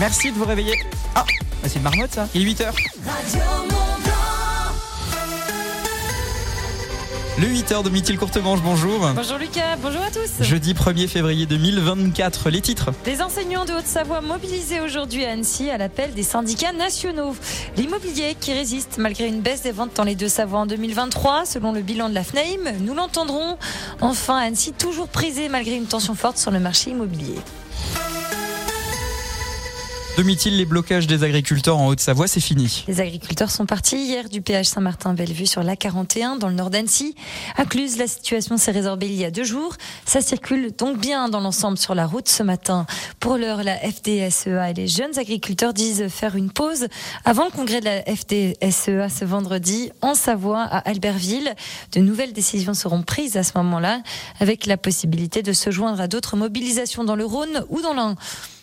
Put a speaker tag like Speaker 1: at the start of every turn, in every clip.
Speaker 1: Merci de vous réveiller. Ah, bah, c'est une marmotte ça. Il est 8h. Le 8h de Mithil Courtemanche, bonjour.
Speaker 2: Bonjour Lucas, bonjour à tous.
Speaker 1: Jeudi 1er février 2024, les titres.
Speaker 2: Les enseignants de Haute-Savoie mobilisés aujourd'hui à Annecy à l'appel des syndicats nationaux. L'immobilier qui résiste malgré une baisse des ventes dans les deux Savoies en 2023, selon le bilan de la FNAIM. Nous l'entendrons. Enfin, Annecy toujours prisé malgré une tension forte sur le marché immobilier.
Speaker 1: Demi-t-il les blocages des agriculteurs en Haute-Savoie, c'est fini.
Speaker 2: Les agriculteurs sont partis hier du péage Saint-Martin-Bellevue sur l'A41 dans le nord d'Annecy. À Cluse, la situation s'est résorbée il y a deux jours. Ça circule donc bien dans l'ensemble sur la route ce matin. Pour l'heure, la FDSEA et les jeunes agriculteurs disent faire une pause avant le congrès de la FDSEA ce vendredi en Savoie à Albertville. De nouvelles décisions seront prises à ce moment-là avec la possibilité de se joindre à d'autres mobilisations dans le Rhône ou dans l'Ain.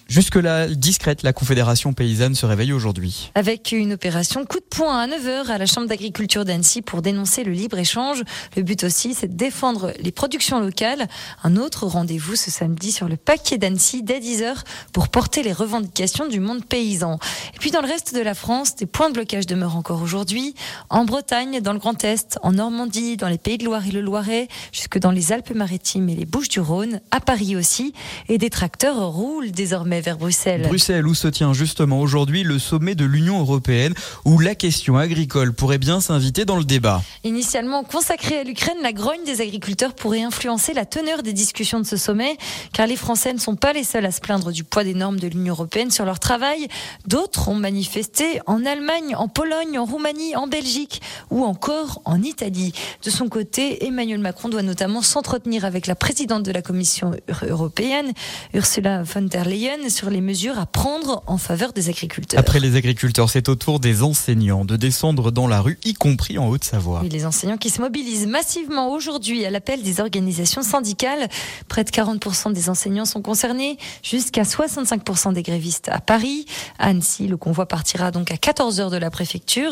Speaker 1: Jusque-là, discrète, la Confédération paysanne se réveille aujourd'hui.
Speaker 2: Avec une opération coup de poing à 9h à la Chambre d'agriculture d'Annecy pour dénoncer le libre-échange. Le but aussi, c'est de défendre les productions locales. Un autre rendez-vous ce samedi sur le paquet d'Annecy dès 10h pour porter les revendications du monde paysan. Et puis dans le reste de la France, des points de blocage demeurent encore aujourd'hui. En Bretagne, dans le Grand Est, en Normandie, dans les Pays de Loire et le Loiret, jusque dans les Alpes-Maritimes et les Bouches-du-Rhône, à Paris aussi. Et des tracteurs roulent désormais vers Bruxelles.
Speaker 1: Bruxelles, où se tient justement aujourd'hui le sommet de l'Union européenne, où la question agricole pourrait bien s'inviter dans le débat.
Speaker 2: Initialement consacrée à l'Ukraine, la grogne des agriculteurs pourrait influencer la teneur des discussions de ce sommet, car les Français ne sont pas les seuls à se plaindre du poids des normes de l'Union européenne sur leur travail. D'autres ont manifesté en Allemagne, en Pologne, en Roumanie, en Belgique ou encore en Italie. De son côté, Emmanuel Macron doit notamment s'entretenir avec la présidente de la Commission européenne, Ursula von der Leyen, sur les mesures à prendre en faveur des agriculteurs.
Speaker 1: Après les agriculteurs, c'est au tour des enseignants de descendre dans la rue, y compris en Haute-Savoie.
Speaker 2: Et les enseignants qui se mobilisent massivement aujourd'hui à l'appel des organisations syndicales. Près de 40% des enseignants sont concernés, jusqu'à 65% des grévistes à Paris. À Annecy, le convoi partira donc à 14h de la préfecture.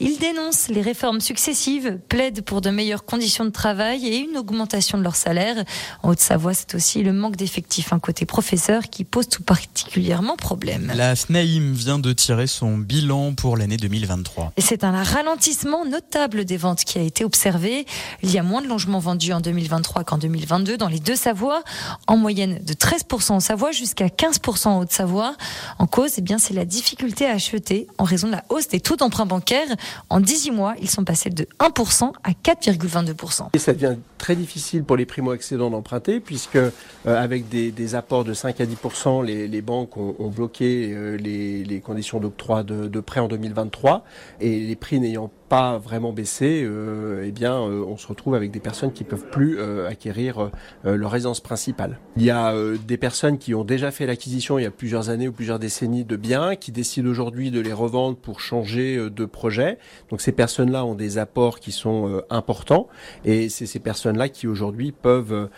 Speaker 2: Ils dénoncent les réformes successives, plaident pour de meilleures conditions de travail et une augmentation de leur salaire. En Haute-Savoie, c'est aussi le manque d'effectifs, un côté professeur qui pose tout particulièrement problème.
Speaker 1: La FNAIM vient de tirer son bilan pour l'année 2023.
Speaker 2: Et c'est un ralentissement notable des ventes qui a été observé. Il y a moins de logements vendus en 2023 qu'en 2022 dans les deux Savoies, en moyenne de 13% en Savoie jusqu'à 15% en Haute-Savoie. En cause, eh bien, c'est la difficulté à acheter en raison de la hausse des taux d'emprunt bancaire. En 18 mois, ils sont passés de 1% à 4,22%.
Speaker 3: Et ça devient très difficile pour les primo-accédants d'emprunter puisque euh, avec des, des, apports de 5 à 10%, les les, banques ont, bloqué euh, les, conditions d'octroi de, de prêt en 2023 et les prix n'ayant pas vraiment baissé, euh, eh bien, euh, on se retrouve avec des personnes qui peuvent plus euh, acquérir leur résidence principale. Il y a des personnes qui ont déjà fait l'acquisition il y a plusieurs années ou plusieurs décennies de biens, qui décident aujourd'hui de les revendre pour changer de projet. Donc ces personnes-là ont des apports qui sont importants et c'est ces personnes-là qui aujourd'hui peuvent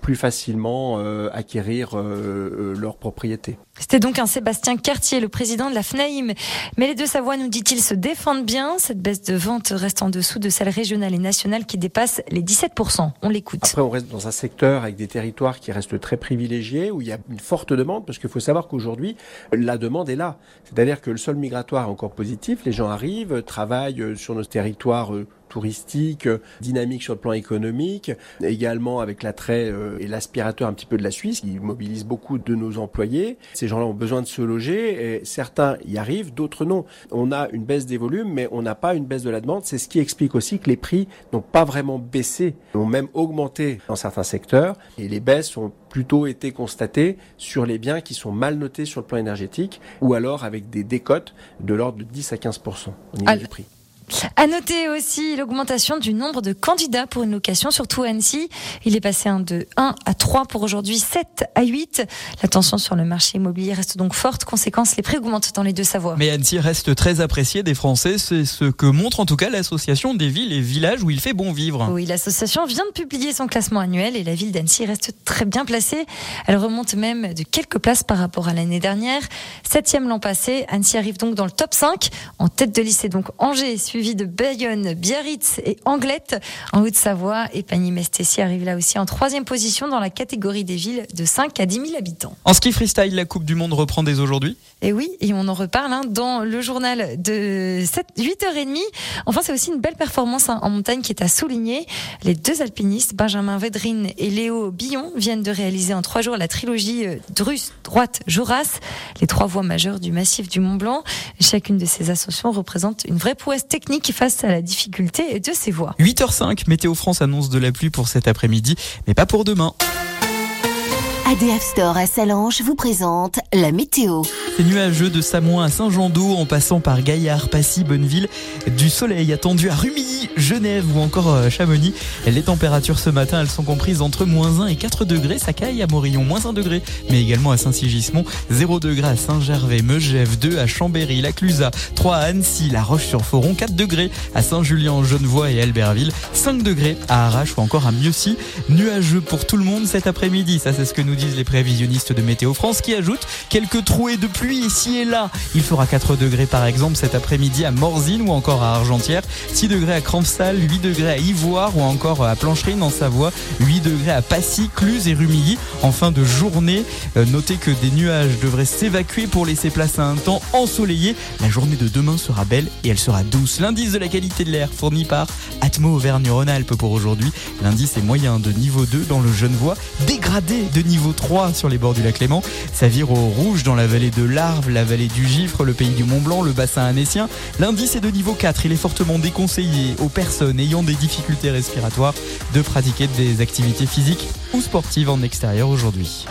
Speaker 3: plus facilement acquérir leur propriété.
Speaker 2: C'était donc un Sébastien Cartier, le président de la FNAIM. Mais les deux Savoies, nous dit-il, se défendent bien. Cette baisse de vente reste en dessous de celle régionale et nationale qui dépasse les 17%. On l'écoute.
Speaker 3: Après, on reste dans un secteur avec des territoires qui restent très privilégiés, où il y a une forte demande, parce qu'il faut savoir qu'aujourd'hui, la demande est là. C'est-à-dire que le sol migratoire est encore positif. Les gens arrivent, travaillent sur nos territoires euh, touristique, dynamique sur le plan économique, également avec l'attrait euh, et l'aspirateur un petit peu de la Suisse, qui mobilise beaucoup de nos employés. Ces gens-là ont besoin de se loger, et certains y arrivent, d'autres non. On a une baisse des volumes, mais on n'a pas une baisse de la demande. C'est ce qui explique aussi que les prix n'ont pas vraiment baissé, ont même augmenté dans certains secteurs, et les baisses ont plutôt été constatées sur les biens qui sont mal notés sur le plan énergétique, ou alors avec des décotes de l'ordre de 10 à 15 au niveau du prix.
Speaker 2: À noter aussi l'augmentation du nombre de candidats pour une location, surtout à Annecy. Il est passé de 1 à 3 pour aujourd'hui, 7 à 8. La tension sur le marché immobilier reste donc forte. Conséquence, les prix augmentent dans les deux Savoies.
Speaker 1: Mais Annecy reste très apprécié des Français. C'est ce que montre en tout cas l'association des villes et villages où il fait bon vivre.
Speaker 2: Oui, l'association vient de publier son classement annuel et la ville d'Annecy reste très bien placée. Elle remonte même de quelques places par rapport à l'année dernière. Septième l'an passé, Annecy arrive donc dans le top 5. En tête de liste, donc Angers, suivi suivi de Bayonne, Biarritz et Anglette en Haute-Savoie. Et Pagny-Mestessi arrive là aussi en troisième position dans la catégorie des villes de 5 à 10 000 habitants.
Speaker 1: En ski freestyle, la Coupe du Monde reprend dès aujourd'hui?
Speaker 2: Et oui, et on en reparle hein, dans le journal de 7, 8h30. Enfin, c'est aussi une belle performance hein, en montagne qui est à souligner. Les deux alpinistes, Benjamin Védrine et Léo Billon, viennent de réaliser en trois jours la trilogie euh, Drus, Droite, Joras, les trois voies majeures du massif du Mont Blanc. Chacune de ces ascensions représente une vraie prouesse technique face à la difficulté de ces voies.
Speaker 1: 8h05, Météo France annonce de la pluie pour cet après-midi, mais pas pour demain.
Speaker 4: ADF Store à Salange vous présente la météo.
Speaker 1: C'est nuageux de Samoin à Saint-Jean-d'Eau en passant par Gaillard, Passy, Bonneville. Du soleil attendu à Rumilly, Genève ou encore euh, Chamonix. Les températures ce matin, elles sont comprises entre moins 1 et 4 degrés. Sacaille à Morillon, moins 1 degré. Mais également à Saint-Sigismond, 0 degrés à Saint-Gervais, Megève, 2 à Chambéry, La Clusaz, 3 à Annecy, La Roche-sur-Foron, 4 degrés à Saint-Julien, Genevois et Albertville, 5 degrés à Arrache ou encore à Mieuxy. Nuageux pour tout le monde cet après-midi. Ça, c'est ce que nous disent les prévisionnistes de Météo France qui ajoutent quelques trouées de pluie ici et là. Il fera 4 degrés par exemple cet après-midi à Morzine ou encore à Argentière, 6 degrés à Crampsal, 8 degrés à Ivoire ou encore à Plancherine en Savoie, 8 degrés à Passy, Cluse et Rumilly. En fin de journée, euh, notez que des nuages devraient s'évacuer pour laisser place à un temps ensoleillé. La journée de demain sera belle et elle sera douce. L'indice de la qualité de l'air fourni par Atmo Auvergne-Rhône-Alpes pour aujourd'hui. L'indice est moyen de niveau 2 dans le Genevois, dégradé de niveau 3 sur les bords du lac Léman. Ça vire au rouge dans la vallée de l'Arve, la vallée du Gifre, le pays du Mont Blanc, le bassin annécien. L'indice est de niveau 4. Il est fortement déconseillé aux personnes ayant des difficultés respiratoires de pratiquer des activités physiques ou sportives en extérieur aujourd'hui.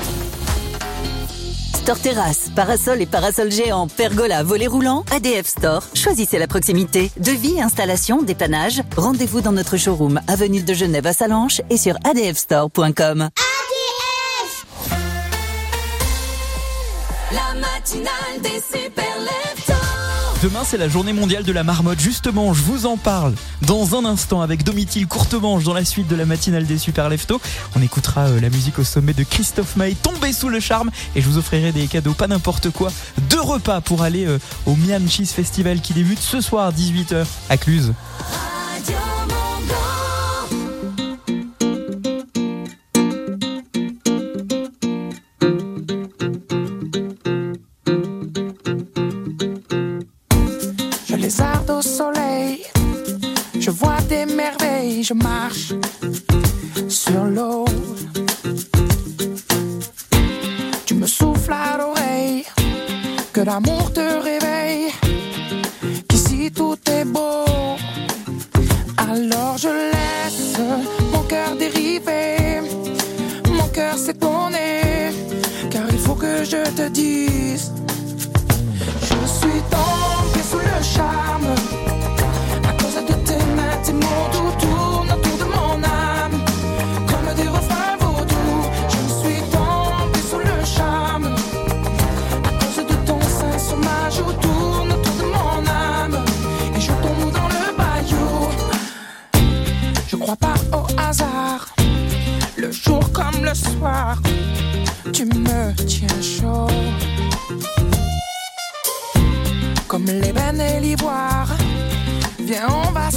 Speaker 4: Store Terrasse, parasol et parasol géant, pergola, volet roulant, ADF Store. Choisissez la proximité. Devis, installation, dépannage. Rendez-vous dans notre showroom, avenue de Genève à Salanches et sur adfstore.com.
Speaker 5: super.
Speaker 1: Demain, c'est la journée mondiale de la marmotte. Justement, je vous en parle dans un instant avec Domitil Courtemanche dans la suite de la matinale des Super Leftos. On écoutera euh, la musique au sommet de Christophe Maé, tombé sous le charme. Et je vous offrirai des cadeaux, pas n'importe quoi. Deux repas pour aller euh, au Miam Cheese Festival qui débute ce soir à 18h à Cluse.
Speaker 5: Radio
Speaker 6: je marche sur l'eau. Tu me souffles à l'oreille, que l'amour te réveille, qu'ici tout est beau. Alors je laisse mon cœur dériver, mon cœur s'étonner, car il faut que je te dise.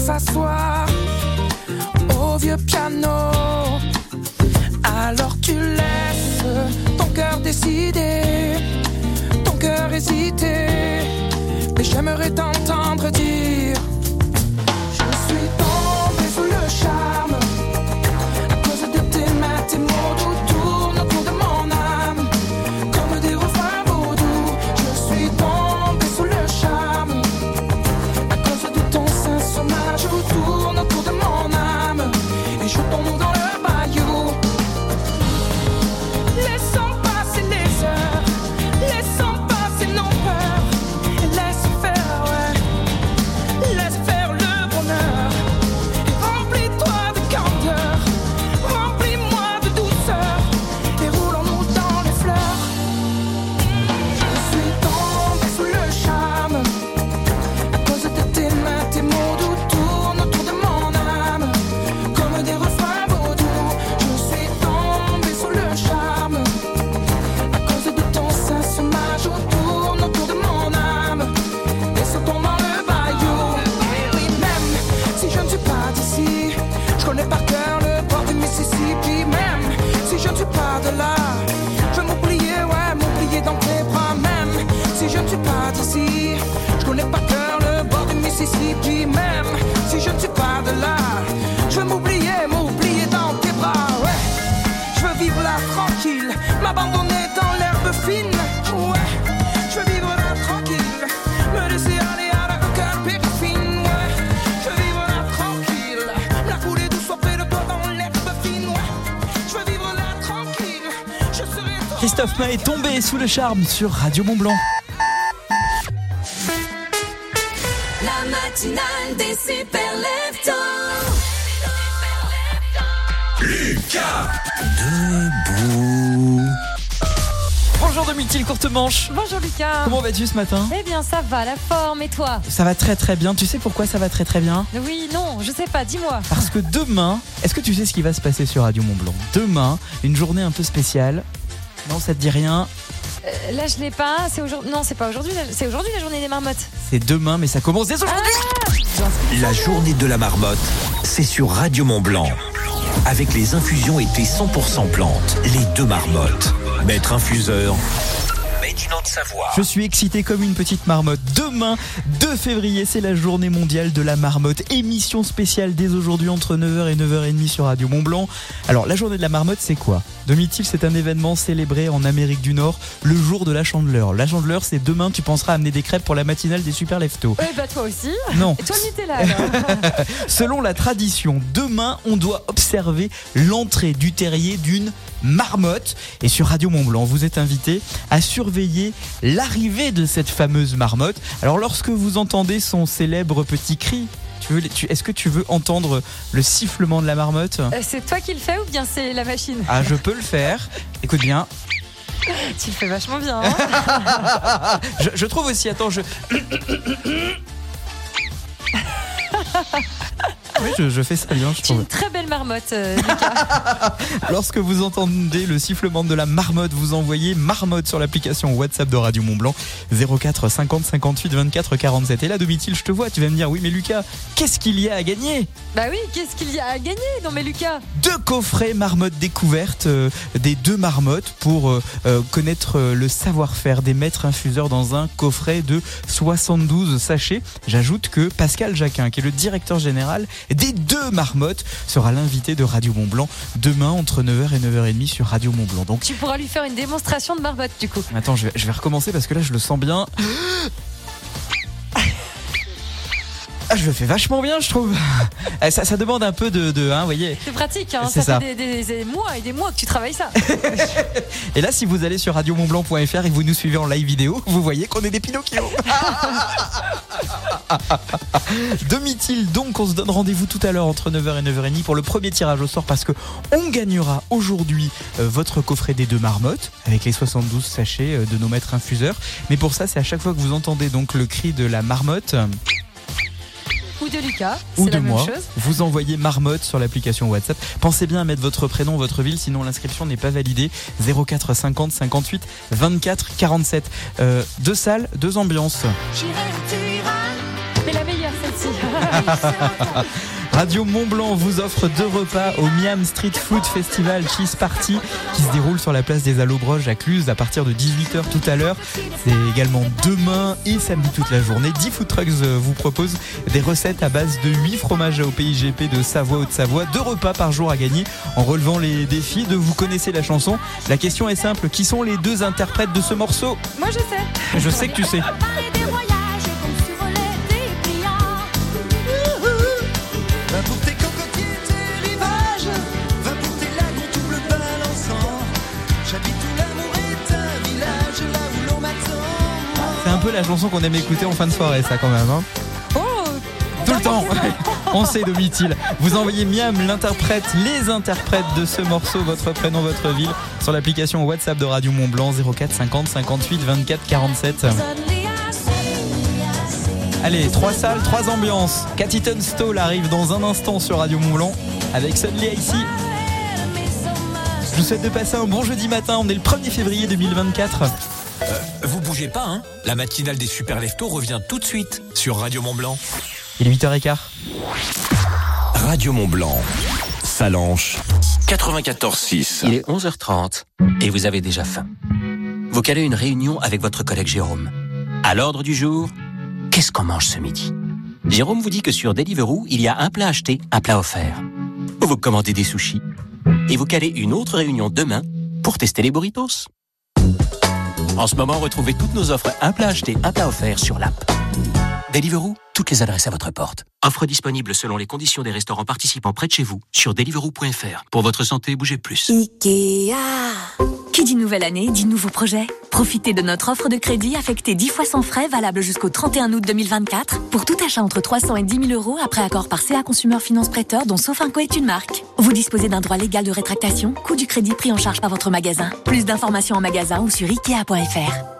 Speaker 6: S'asseoir au vieux piano. Alors tu laisses ton cœur décider, ton cœur hésiter. Mais j'aimerais t'entendre dire le charme sur
Speaker 1: Radio Mont Blanc.
Speaker 5: La matinale des super leftos.
Speaker 1: Bonjour Domitil Courte Manche.
Speaker 2: Bonjour Lucas.
Speaker 1: Comment vas-tu ce matin?
Speaker 2: Eh bien, ça va, la forme, et toi?
Speaker 1: Ça va très très bien. Tu sais pourquoi ça va très très bien?
Speaker 2: Oui, non, je sais pas, dis-moi.
Speaker 1: Parce que demain, est-ce que tu sais ce qui va se passer sur Radio Mont Blanc? Demain, une journée un peu spéciale. Non, ça te dit rien
Speaker 2: là, je l'ai pas, c'est aujourd'hui. Non, c'est pas aujourd'hui, la- c'est aujourd'hui la journée des marmottes.
Speaker 1: C'est demain, mais ça commence dès aujourd'hui.
Speaker 7: La journée de la marmotte, c'est sur Radio Mont Blanc. Avec les infusions été 100% plantes, les deux marmottes. Maître infuseur,
Speaker 1: Je suis excité comme une petite marmotte. Demain, 2 février, c'est la journée mondiale de la marmotte. Émission spéciale dès aujourd'hui entre 9h et 9h30 sur Radio Mont Blanc. Alors, la journée de la marmotte, c'est quoi? Domitil, c'est un événement célébré en Amérique du Nord le jour de la chandeleur. La chandeleur, c'est demain, tu penseras amener des crêpes pour la matinale des super leftos.
Speaker 2: Eh bah, toi aussi.
Speaker 1: Non.
Speaker 2: Et toi, Nutella, alors?
Speaker 1: Selon la tradition, demain, on doit observer l'entrée du terrier d'une marmotte. Et sur Radio Mont Blanc, vous êtes invité à surveiller l'arrivée de cette fameuse marmotte. Alors, lorsque vous entendez son célèbre petit cri, est-ce que tu veux entendre le sifflement de la marmotte?
Speaker 2: Euh, C'est toi qui le fais ou bien c'est la machine?
Speaker 1: Ah, je peux le faire. Écoute bien.
Speaker 2: Tu le fais vachement bien. hein
Speaker 1: Je, je trouve aussi, attends, je. Oui, je, je fais ça bien, je trouve.
Speaker 2: une très belle marmotte, euh, Lucas.
Speaker 1: Lorsque vous entendez le sifflement de la marmotte, vous envoyez marmotte sur l'application WhatsApp de Radio Mont Blanc 04 50 58 24 47. Et là, Domitil, je te vois, tu vas me dire oui, mais Lucas, qu'est-ce qu'il y a à gagner?
Speaker 2: Bah oui, qu'est-ce qu'il y a à gagner? Non, mais Lucas,
Speaker 1: Deux coffrets marmotte découverte euh, des deux marmottes pour euh, connaître le savoir-faire des maîtres infuseurs dans un coffret de 72 sachets. J'ajoute que Pascal Jacquin, qui est le directeur général des deux marmottes, sera l'invité de Radio Mont Blanc demain entre 9h et 9h30 sur Radio Mont Blanc. Donc
Speaker 2: tu pourras lui faire une démonstration de marmotte, du coup.
Speaker 1: Attends, je vais, je vais recommencer parce que là, je le sens bien. Ah, je le fais vachement bien, je trouve. Eh, Ça, ça demande un peu de, de hein, voyez.
Speaker 2: C'est pratique, hein
Speaker 1: C'est
Speaker 2: ça,
Speaker 1: ça.
Speaker 2: fait des, des- des mois et des mois que tu travailles ça.
Speaker 1: Et là, si vous allez sur radiomontblanc.fr et que vous nous suivez en live vidéo, vous voyez qu'on est des Pinocchio. Demi-til, donc, on se donne rendez-vous tout à l'heure entre 9h et 9h30 pour le premier tirage au sort parce que on gagnera aujourd'hui euh, votre coffret des deux marmottes avec les 72 sachets euh, de nos maîtres infuseurs. Mais pour ça, c'est à chaque fois que vous entendez donc le cri de la marmotte.
Speaker 2: Ou de Lucas,
Speaker 1: ou de
Speaker 2: la
Speaker 1: moi.
Speaker 2: chose.
Speaker 1: Vous envoyez marmotte sur l'application WhatsApp. Pensez bien à mettre votre prénom, votre ville, sinon l'inscription n'est pas validée. 04 50 58 24 47. Euh, deux salles, deux ambiances.
Speaker 2: Mais la meilleure, celle-ci.
Speaker 1: Radio Mont Blanc vous offre deux repas au Miam Street Food Festival Cheese Party qui se déroule sur la place des Allobroges à Cluse à partir de 18h tout à l'heure. C'est également demain et samedi toute la journée. 10 food trucks euh, vous proposent des recettes à base de 8 fromages au PIGP de Savoie Haute-Savoie. Deux repas par jour à gagner en relevant les défis de vous connaissez la chanson. La question est simple, qui sont les deux interprètes de ce morceau?
Speaker 2: Moi, je sais.
Speaker 1: Je sais que tu sais. peu la chanson qu'on aime écouter en fin de soirée ça quand même. Hein
Speaker 2: Oh
Speaker 1: Tout le temps On sait Domitil. Vous envoyez Miam, l'interprète, les interprètes de ce morceau, votre prénom, votre ville, sur l'application WhatsApp de Radio Mont Blanc 04 50 58 24 47.
Speaker 5: Suddenly I see, I see.
Speaker 1: Allez, trois salles, trois ambiances. Cathy Tunstall arrive dans un instant sur Radio Mont Blanc avec Suddenly ici. Je vous souhaite de passer un bon jeudi matin. On est le 1er février 2024.
Speaker 7: Vous bougez pas, hein La matinale des super leftos revient tout de suite sur Radio Mont Blanc.
Speaker 1: Il est 8h15.
Speaker 7: Radio Mont Blanc. Salanche 94.6.
Speaker 8: Il est 11h30 et vous avez déjà faim. Vous calez une réunion avec votre collègue Jérôme. À l'ordre du jour, qu'est-ce qu'on mange ce midi? Jérôme vous dit que sur Deliveroo, il y a un plat acheté, un plat offert. Vous commandez des sushis et vous calez une autre réunion demain pour tester les burritos. En ce moment, retrouvez toutes nos offres un plat acheté, un plat offert sur l'app. Deliveroo, toutes les adresses à votre porte. Offre disponible selon les conditions des restaurants participants près de chez vous sur deliveroo.fr. Pour votre santé, bougez plus.
Speaker 9: Ikea. Qui dit nouvelle année dit nouveau projet. Profitez de notre offre de crédit affectée 10 fois sans frais valable jusqu'au 31 août 2024 pour tout achat entre 300 et 10 000 euros après accord par CA Consumer Finance Prêteur dont Sofinco est une marque. Vous disposez d'un droit légal de rétractation, coût du crédit pris en charge par votre magasin. Plus d'informations en magasin ou sur ikea.fr.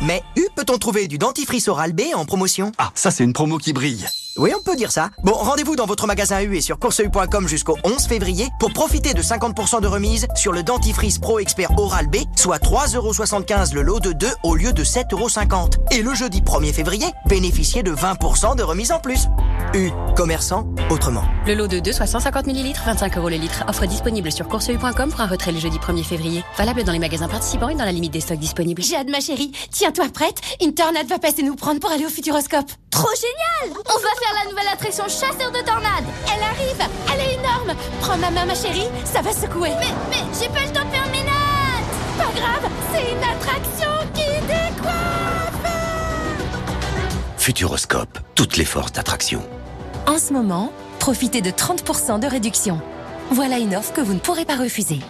Speaker 10: Mais U peut-on trouver du dentifrice Oral B en promotion?
Speaker 11: Ah, ça c'est une promo qui brille.
Speaker 10: Oui, on peut dire ça. Bon, rendez-vous dans votre magasin U et sur courseu.com jusqu'au 11 février pour profiter de 50% de remise sur le dentifrice Pro Expert Oral B, soit 3,75€ le lot de 2 au lieu de 7,50€. Et le jeudi 1er février, bénéficiez de 20% de remise en plus. U, commerçant, autrement.
Speaker 12: Le lot de 2, soit 150 ml, 25 euros le litre. Offre disponible sur courseu.com pour un retrait le jeudi 1er février. Valable dans les magasins participants et dans la limite des stocks disponibles.
Speaker 13: J'ai hâte, ma chérie. Tiens-toi prête. Une tornade va passer nous prendre pour aller au Futuroscope.
Speaker 5: Trop génial On va faire la nouvelle attraction chasseur de tornades
Speaker 13: Elle arrive Elle est énorme Prends ma main, ma chérie, ça va secouer.
Speaker 5: Mais, mais, j'ai pas le temps de faire mes notes
Speaker 13: Pas grave, c'est une attraction qui décoiffe
Speaker 7: Futuroscope, toutes les forces d'attraction.
Speaker 9: En ce moment, profitez de 30% de réduction. Voilà une offre que vous ne pourrez pas refuser.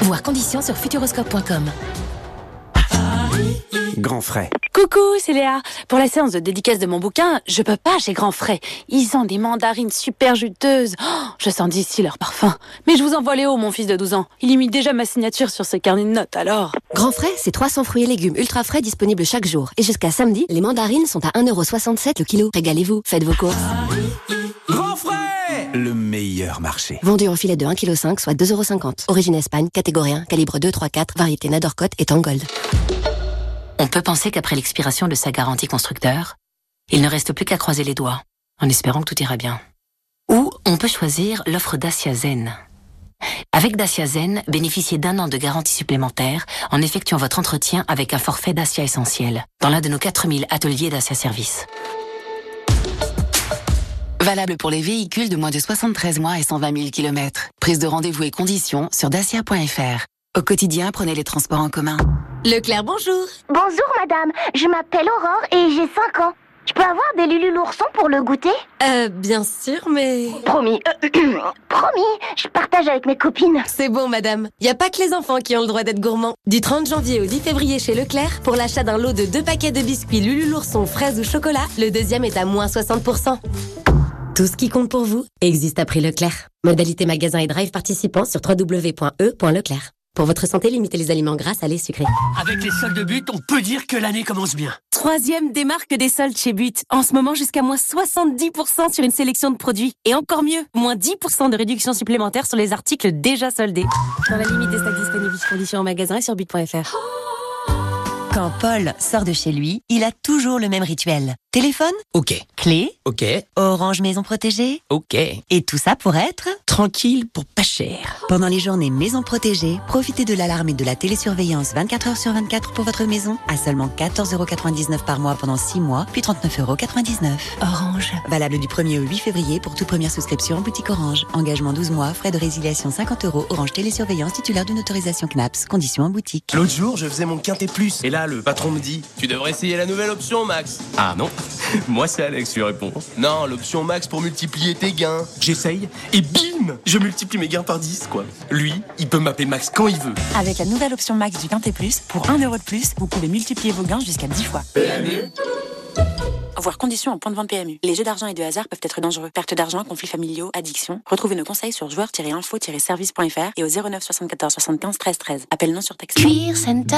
Speaker 9: Voir conditions sur futuroscope.com.
Speaker 11: Grand frais.
Speaker 14: Coucou, c'est Léa. Pour la séance de dédicace de mon bouquin, je peux pas chez Grand Frais. Ils ont des mandarines super juteuses. Oh, je sens d'ici leur parfum. Mais je vous envoie Léo, mon fils de 12 ans. Il imite déjà ma signature sur ce carnet de notes, alors.
Speaker 15: Grand Frais, c'est 300 fruits et légumes ultra frais disponibles chaque jour. Et jusqu'à samedi, les mandarines sont à 1,67€ le kilo. Régalez-vous, faites vos courses.
Speaker 11: Grand frais Le meilleur marché.
Speaker 15: Vendu en filet de 1,5 kg, soit 2,50€. Origine Espagne, catégorie 1, calibre 2, 3, 4, variété Nadorcote et Tangold.
Speaker 16: On peut penser qu'après l'expiration de sa garantie constructeur, il ne reste plus qu'à croiser les doigts, en espérant que tout ira bien. Ou on peut choisir l'offre Dacia Zen. Avec Dacia Zen, bénéficiez d'un an de garantie supplémentaire en effectuant votre entretien avec un forfait Dacia essentiel dans l'un de nos 4000 ateliers Dacia Service. Valable pour les véhicules de moins de 73 mois et 120 000 km. Prise de rendez-vous et conditions sur dacia.fr. Au quotidien, prenez les transports en commun.
Speaker 9: Leclerc, bonjour.
Speaker 17: Bonjour madame, je m'appelle Aurore et j'ai 5 ans. Je peux avoir des Lulu l'ourson pour le goûter?
Speaker 12: Euh, bien sûr, mais...
Speaker 17: Promis, promis, je partage avec mes copines.
Speaker 12: C'est bon, madame. Y a pas que les enfants qui ont le droit d'être gourmands. Du 30 janvier au 10 février chez Leclerc, pour l'achat d'un lot de deux paquets de biscuits Lulu l'ourson fraises ou chocolat, le deuxième est à moins 60%. Tout ce qui compte pour vous existe à prix Leclerc. Modalité magasin et drive participants sur www.e.leclerc. Pour votre santé, limitez les aliments gras, salés, sucrés.
Speaker 18: Avec les soldes de but, on peut dire que l'année commence bien.
Speaker 14: Troisième démarque des soldes chez But. En ce moment, jusqu'à moins 70% sur une sélection de produits. Et encore mieux, moins 10% de réduction supplémentaire sur les articles déjà soldés.
Speaker 12: Dans la limite des stocks disponibles, conditions en magasin et sur but.fr.
Speaker 19: Quand Paul sort de chez lui, il a toujours le même rituel. Téléphone
Speaker 8: Ok.
Speaker 19: Clé
Speaker 8: Ok.
Speaker 19: Orange Maison Protégée
Speaker 8: Ok.
Speaker 19: Et tout ça pour être
Speaker 8: Tranquille pour pas cher.
Speaker 19: Pendant les journées Maison Protégée, profitez de l'alarme et de la télésurveillance 24 heures sur 24 pour votre maison à seulement 14,99€ par mois pendant 6 mois, puis 39,99€.
Speaker 15: Orange.
Speaker 19: Valable du 1er au 8 février pour toute première souscription en boutique Orange. Engagement 12 mois, frais de résiliation 50 euros. Orange Télésurveillance titulaire d'une autorisation CNAPS. Conditions en boutique.
Speaker 11: L'autre jour, je faisais mon quintet plus. Et là, le patron me dit Tu devrais essayer la nouvelle option, Max. Ah non Moi, c'est Alex, tu réponds. Non, l'option Max pour multiplier tes gains. J'essaye et bim Je multiplie mes gains par 10, quoi. Lui, il peut m'appeler Max quand il veut.
Speaker 14: Avec la nouvelle option Max du Quintet Plus, pour 1€ de plus, vous pouvez multiplier vos gains jusqu'à 10 fois. Voir conditions en point de vente PMU. Les jeux d'argent et de hasard peuvent être dangereux. Perte d'argent, conflits familiaux, addiction. Retrouvez nos conseils sur joueurs-info-service.fr et au 09 74 75 13 13. Appel non surtaxé.
Speaker 16: Cuir Center.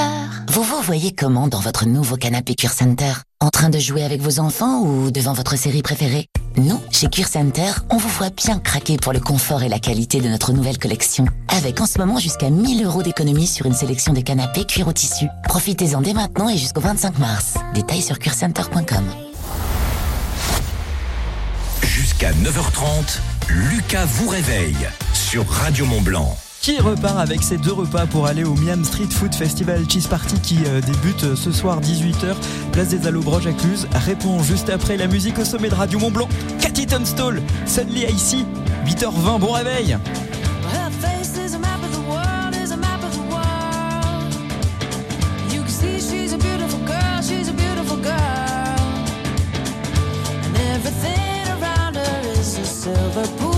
Speaker 16: Vous vous voyez comment dans votre nouveau canapé Cuir Center? En train de jouer avec vos enfants ou devant votre série préférée? Nous, chez Cuir Center, on vous voit bien craquer pour le confort et la qualité de notre nouvelle collection. Avec en ce moment jusqu'à 1000 euros d'économie sur une sélection de canapés cuir au tissu. Profitez-en dès maintenant et jusqu'au 25 mars. Détails sur cuircenter.com.
Speaker 7: Jusqu'à 9h30, Lucas vous réveille sur Radio Mont Blanc.
Speaker 1: qui repart avec ses deux repas pour aller au Miam Street Food Festival Cheese Party qui euh, débute euh, ce soir 18h, place des Allobroges à Cluse. Répond juste après la musique au sommet de Radio Mont Blanc. Cathy Tunstall, Suddenly ici, 8h20, bon réveil
Speaker 5: Her face is a map of the world, is a map of the world. You can see she's a beautiful girl, she's a beautiful girl. And everything silver pool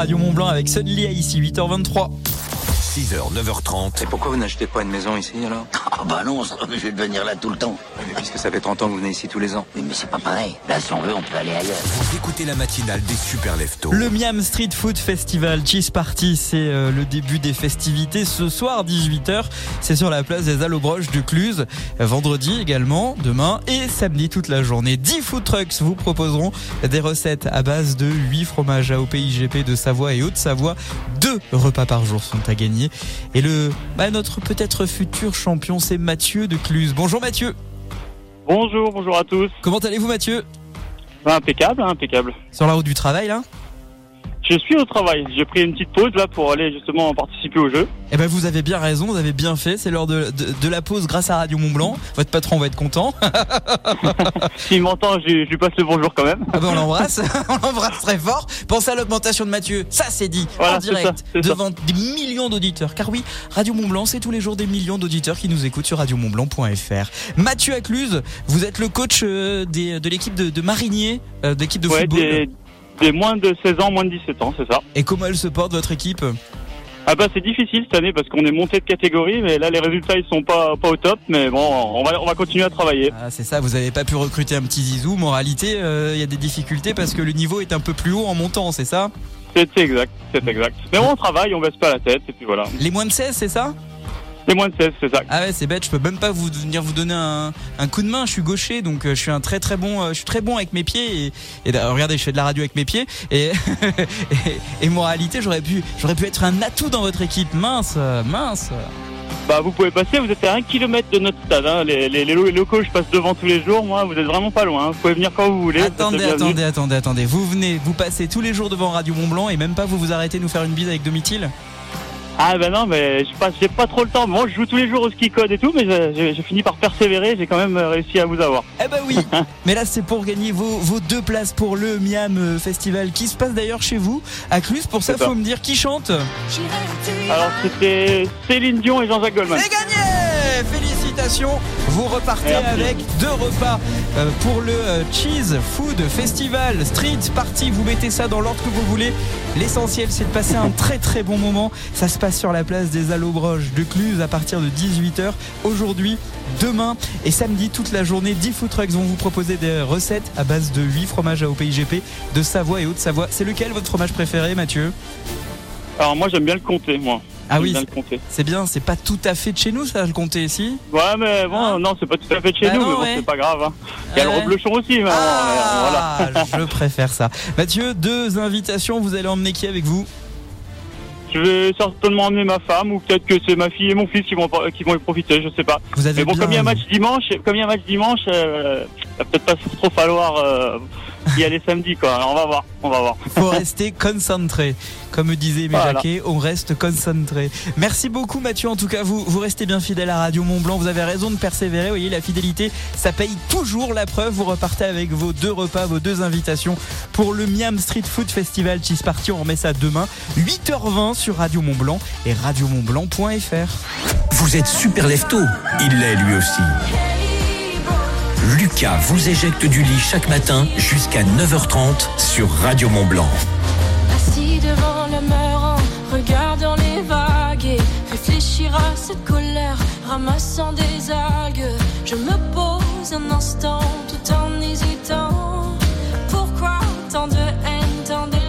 Speaker 1: Radio Mont Blanc avec Suddenly ici, 8h23.
Speaker 7: 6h, 9h30.
Speaker 20: Et pourquoi vous n'achetez pas une maison ici alors?
Speaker 21: Ah bah non, ça, je vais venir là tout le temps.
Speaker 20: Mais puisque ça fait 30 ans que vous venez ici tous les ans.
Speaker 21: Oui, mais c'est pas pareil. Là, si on veut, on peut aller ailleurs.
Speaker 7: Vous écoutez la matinale des super leftos.
Speaker 1: Le Miam Street Food Festival Cheese Party, c'est euh, le début des festivités ce soir 18h. C'est sur la place des Allobroges de Cluse. Vendredi également, demain et samedi toute la journée. 10 food trucks vous proposeront des recettes à base de 8 fromages AOP IGP de Savoie et Haute-Savoie. Deux repas par jour sont à gagner. Et le bah, notre peut-être futur champion, c'est Mathieu de Cluse. Bonjour Mathieu.
Speaker 22: Bonjour, bonjour à tous.
Speaker 1: Comment allez-vous Mathieu?
Speaker 22: Bah, impeccable, impeccable.
Speaker 1: Sur la route du travail là?
Speaker 22: Je suis au travail. J'ai pris une petite pause là pour aller justement participer au jeu.
Speaker 1: Eh ben vous avez bien raison, vous avez bien fait. C'est l'heure de, de, de la pause grâce à Radio Mont Blanc. Votre patron va être content.
Speaker 22: S'il m'entend, je, je lui passe le bonjour quand même.
Speaker 1: Ah ben on l'embrasse, on l'embrasse très fort. Pensez à l'augmentation de Mathieu, ça c'est dit
Speaker 22: Voilà,
Speaker 1: en direct
Speaker 22: ça,
Speaker 1: devant des millions d'auditeurs. Car oui, Radio Mont Blanc, c'est tous les jours des millions d'auditeurs qui nous écoutent sur radiomontblanc.fr. Mathieu Accluse, vous êtes le coach euh, des- de l'équipe de, de Marinier, euh, d'équipe de
Speaker 22: ouais,
Speaker 1: football.
Speaker 22: des, des moins de 16 ans, moins de 17 ans, c'est ça.
Speaker 1: Et comment elle se porte votre équipe?
Speaker 22: Ah bah c'est difficile cette année parce qu'on est monté de catégorie, mais là les résultats ils sont pas pas au top, mais bon on va on va continuer à travailler.
Speaker 1: Ah, c'est ça, vous avez pas pu recruter un petit zizou. Moralité, euh, il y a des difficultés parce que le niveau est un peu plus haut en montant, c'est ça?
Speaker 22: C'est c'est exact, c'est exact. Mais bon on travaille, on baisse pas la tête et puis voilà.
Speaker 1: Les moins de 16, c'est ça?
Speaker 22: Les moins de 16, c'est ça.
Speaker 1: Ah ouais, c'est bête, je peux même pas vous venir vous donner un, un coup de main. Je suis gaucher, donc euh, je suis un très très bon, euh, je suis très bon avec mes pieds. Et, regardez, je fais de la radio avec mes pieds. Et, et, et moralité, j'aurais pu, j'aurais pu être un atout dans votre équipe. Mince, mince.
Speaker 22: Bah, vous pouvez passer, vous êtes à un kilomètre de notre stade. Hein. Les, les, les lo- les locaux, je passe devant tous les jours. Moi, vous êtes vraiment pas loin. hein. Vous pouvez venir quand vous voulez.
Speaker 1: Attendez,
Speaker 22: c'est
Speaker 1: attendez, attendez, attendez. Vous venez, vous passez tous les jours devant Radio Mont Blanc et même pas vous vous arrêtez de nous faire une bise avec Domitil?
Speaker 22: Ah ben non, mais je passe, j'ai pas trop le temps. Moi, je joue tous les jours au ski code et tout, mais j'ai- fini par persévérer. J'ai quand même euh, réussi à vous avoir.
Speaker 1: Eh ben oui. Mais là, c'est pour gagner vos, vos deux places pour le Miam euh, Festival qui se passe d'ailleurs chez vous à Clus. Pour ça. faut me dire qui chante.
Speaker 22: Alors, c'était Céline Dion et Jean-Jacques Goldman.
Speaker 1: C'est gagné Félicitations Vous repartez
Speaker 22: Merci.
Speaker 1: avec deux repas euh, pour le euh, Cheese Food Festival Street Party. Vous mettez ça dans l'ordre que vous voulez. L'essentiel, c'est de passer un très très bon moment. Ça se passe sur la place des Allobroges de Cluse à partir de 18h. Aujourd'hui, demain et samedi, toute la journée, 10 food trucks vont vous proposer des recettes à base de 8 fromages AOP IGP de Savoie et Haute-Savoie. C'est lequel votre fromage préféré, Mathieu?
Speaker 22: Alors, moi, j'aime bien le compter, moi.
Speaker 1: Ah oui, c'est bien, c'est pas tout à fait de chez nous ça, le comté ici
Speaker 22: Ouais, mais bon, non, c'est pas tout à fait de chez
Speaker 1: Bah
Speaker 22: nous,
Speaker 1: non,
Speaker 22: mais bon,
Speaker 1: ouais.
Speaker 22: c'est pas grave. hein. Il y a
Speaker 1: Ah
Speaker 22: le
Speaker 1: ouais.
Speaker 22: reblochon aussi, mais
Speaker 1: Ah,
Speaker 22: euh, voilà.
Speaker 1: je préfère ça. Mathieu, deux invitations, vous allez emmener qui avec vous?
Speaker 22: Je vais certainement emmener ma femme, ou peut-être que c'est ma fille et mon fils qui vont, qui vont y profiter, je sais pas.
Speaker 1: Vous avez
Speaker 22: mais bon,
Speaker 1: bien
Speaker 22: comme il y a un match dimanche, comme il y a un match dimanche, euh, va peut-être pas trop falloir euh, y aller samedi, quoi. Alors, on va voir, on va voir.
Speaker 1: Faut rester concentré. Comme disait
Speaker 22: Voilà.
Speaker 1: Jacquet, on reste concentré. Merci beaucoup Mathieu, en tout cas vous, vous restez bien fidèle à Radio Mont Blanc, vous avez raison de persévérer, vous voyez la fidélité, ça paye toujours la preuve, vous repartez avec vos deux repas, vos deux invitations pour le Miam Street Food Festival Cheese Party, on remet ça demain, 8h20 sur Radio Mont Blanc et radiomontblanc.fr.
Speaker 7: Vous êtes super lefto. Il l'est lui aussi. Lucas vous éjecte du lit chaque matin jusqu'à 9h30 sur Radio Mont Blanc.
Speaker 5: Assis devant le mur en regardant les vagues et réfléchir à cette colère, ramassant des algues. Je me pose un instant tout en hésitant. Pourquoi tant de haine, tant d'éloignement?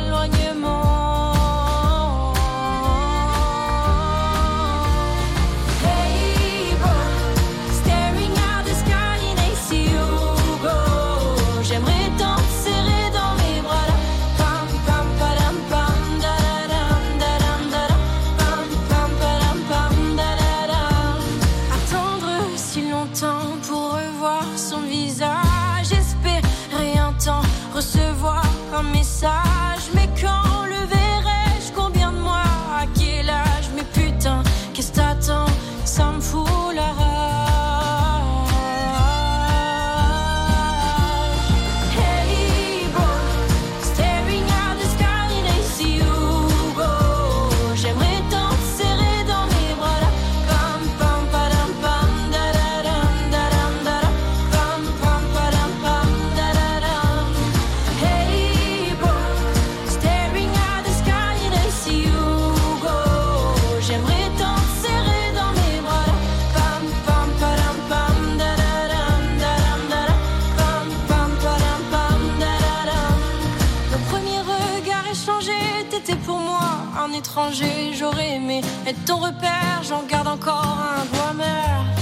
Speaker 5: Étranger. J'aurais aimé être ton repère, j'en garde encore un goût amer.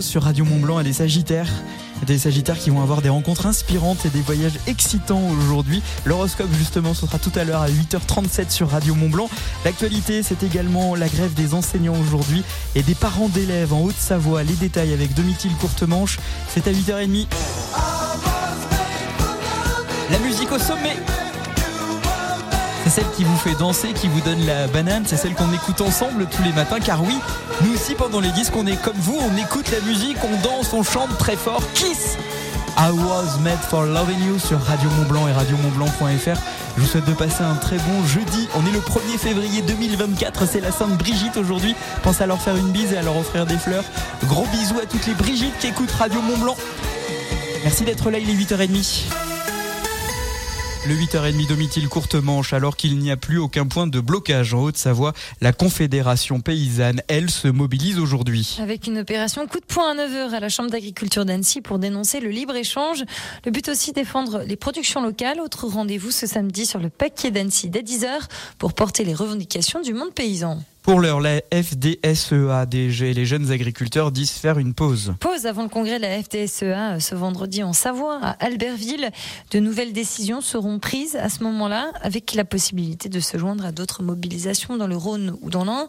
Speaker 1: Sur Radio Mont Blanc et les Sagittaires. Des Sagittaires qui vont avoir des rencontres inspirantes et des voyages excitants aujourd'hui. L'horoscope justement ce sera tout à l'heure à 8h37 sur Radio Mont Blanc. L'actualité c'est également la grève des enseignants aujourd'hui et des parents d'élèves en Haute-Savoie. Les détails avec Domitil Courtemanche, c'est à 8h30. La musique au sommet C'est celle qui vous fait danser, qui vous donne la banane. C'est celle qu'on écoute ensemble tous les matins. Car oui, nous aussi pendant les disques, on est comme vous. On écoute la musique, on danse, on chante très fort. Kiss I was made for loving you sur Radio Montblanc et radiomontblanc.fr. Je vous souhaite de passer un très bon jeudi. On est le 1er février 2024. C'est la Sainte Brigitte aujourd'hui. Pensez à leur faire une bise et à leur offrir des fleurs. Gros bisous à toutes les Brigitte qui écoutent Radio Montblanc. Merci d'être là, il est 8h30. Le 8h30 Domitil courte manche alors qu'il n'y a plus aucun point de blocage en Haute-Savoie. La Confédération paysanne, elle, se mobilise aujourd'hui.
Speaker 2: Avec une opération coup de poing à 9h à la Chambre d'agriculture d'Annecy pour dénoncer le libre-échange. Le but aussi défendre les productions locales. Autre rendez-vous ce samedi sur le paquet d'Annecy dès 10h pour porter les revendications du monde paysan.
Speaker 1: Pour l'heure, la FDSEA-DG les jeunes agriculteurs disent faire une pause.
Speaker 2: Pause avant le congrès de la FDSEA E ce vendredi en Savoie, à Albertville. De nouvelles décisions seront prises à ce moment-là, avec la possibilité de se joindre à d'autres mobilisations dans le Rhône ou dans l'Ain.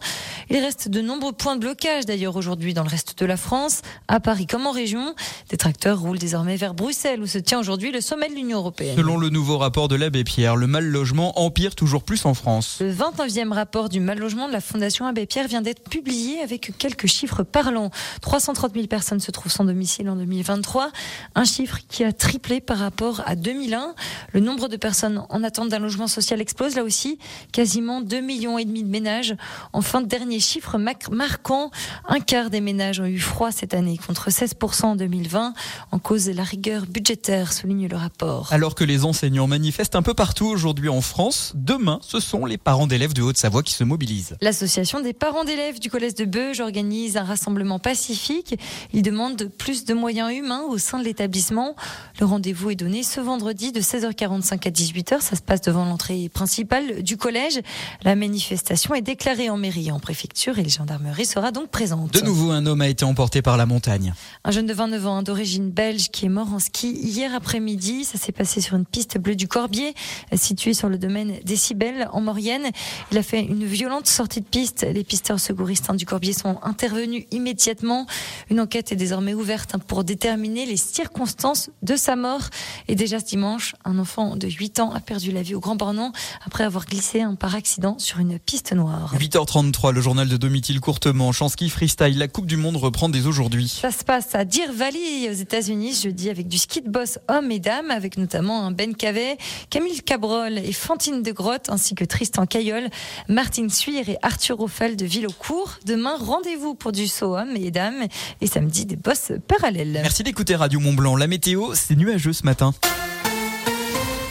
Speaker 2: Il reste de nombreux points de blocage d'ailleurs aujourd'hui dans le reste de la France, à Paris comme en région. Des tracteurs roulent désormais vers Bruxelles, où se tient aujourd'hui le sommet de l'Union européenne.
Speaker 1: Selon le nouveau rapport de l'abbé Pierre, le mal logement empire toujours plus en France.
Speaker 2: Le 29e rapport du mal logement de la Fondation Abbé Pierre vient d'être publié avec quelques chiffres parlants. 330 000 personnes se trouvent sans domicile en 2023, un chiffre qui a triplé par rapport à 2001. Le nombre de personnes en attente d'un logement social explose là aussi, quasiment 2 millions et demi de ménages. Enfin, dernier chiffre marquant, un quart des ménages ont eu froid cette année contre 16% en 2020 en cause de la rigueur budgétaire, souligne le rapport.
Speaker 1: Alors que les enseignants manifestent un peu partout aujourd'hui en France, demain, ce sont les parents d'élèves de Haute-Savoie qui se mobilisent.
Speaker 2: L'association des parents d'élèves du collège de Beuge organise un rassemblement pacifique. Il demande plus de moyens humains au sein de l'établissement. Le rendez-vous est donné ce vendredi de 16h45 à 18h. Ça se passe devant l'entrée principale du collège. La manifestation est déclarée en mairie et en préfecture et la gendarmerie sera donc présente.
Speaker 1: De nouveau, un homme a été emporté par la montagne.
Speaker 2: Un jeune de 29 ans d'origine belge qui est mort en ski hier après-midi. Ça s'est passé sur une piste bleue du Corbier, située sur le domaine Décibel en Maurienne. Il a fait une violente sortie de piste. Les pisteurs secouristes hein, du Corbier sont intervenus immédiatement. Une enquête est désormais ouverte hein, pour déterminer les circonstances de sa mort. Et déjà ce dimanche, un enfant de 8 ans a perdu la vie au Grand Bornand après avoir glissé hein, par accident sur une piste noire.
Speaker 1: 8h33, le journal de Domitil Courtemanche. En ski freestyle, la Coupe du Monde reprend dès aujourd'hui.
Speaker 2: Ça se passe à Deer Valley aux États-Unis jeudi avec du ski de boss hommes et dames, avec notamment un Ben Cavet, Camille Cabrol et Fantine de Grotte, ainsi que Tristan Caillol, Martine Suire et Arthur Offel de Villeaucourt. Demain, rendez-vous pour du saut hommes et dames et samedi des bosses parallèles.
Speaker 1: Merci d'écouter Radio Mont Blanc. La météo, c'est nuageux ce matin.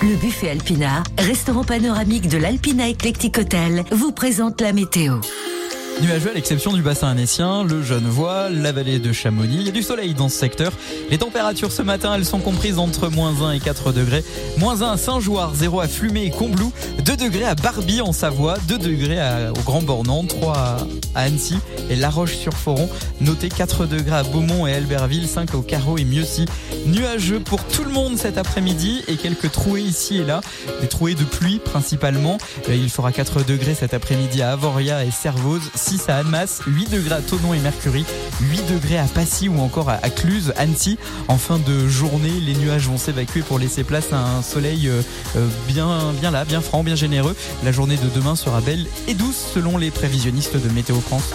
Speaker 23: Le buffet Alpina, restaurant panoramique de l'Alpina Eclectic Hotel, vous présente la météo.
Speaker 1: Nuageux à l'exception du bassin annécien, le Genevois, la vallée de Chamonix. Il y a du soleil dans ce secteur. Les températures ce matin, elles sont comprises entre moins 1 et 4 degrés. Moins 1 à Saint-Jouard, 0 à Flumet et Combloux, 2 degrés à Barbie en Savoie, 2 degrés au Grand Bornand, 3 à, à Annecy et La Roche-sur-Foron. Notez 4 degrés à Beaumont et Albertville, 5 au Carreau et Mieuxy. Nuageux pour tout le monde cet après-midi et quelques trouées ici et là. Des trouées de pluie principalement. Euh, Il fera 4 degrés cet après-midi à Avoria et Servoz, 6 à Annemasse, 8 degrés à Tonon et Mercury, 8 degrés à Passy ou encore à, Cluse, Annecy. En fin de journée, les nuages vont s'évacuer pour laisser place à un soleil euh, euh, bien, bien là, bien franc, bien généreux. La journée de demain sera belle et douce selon les prévisionnistes de Météo France.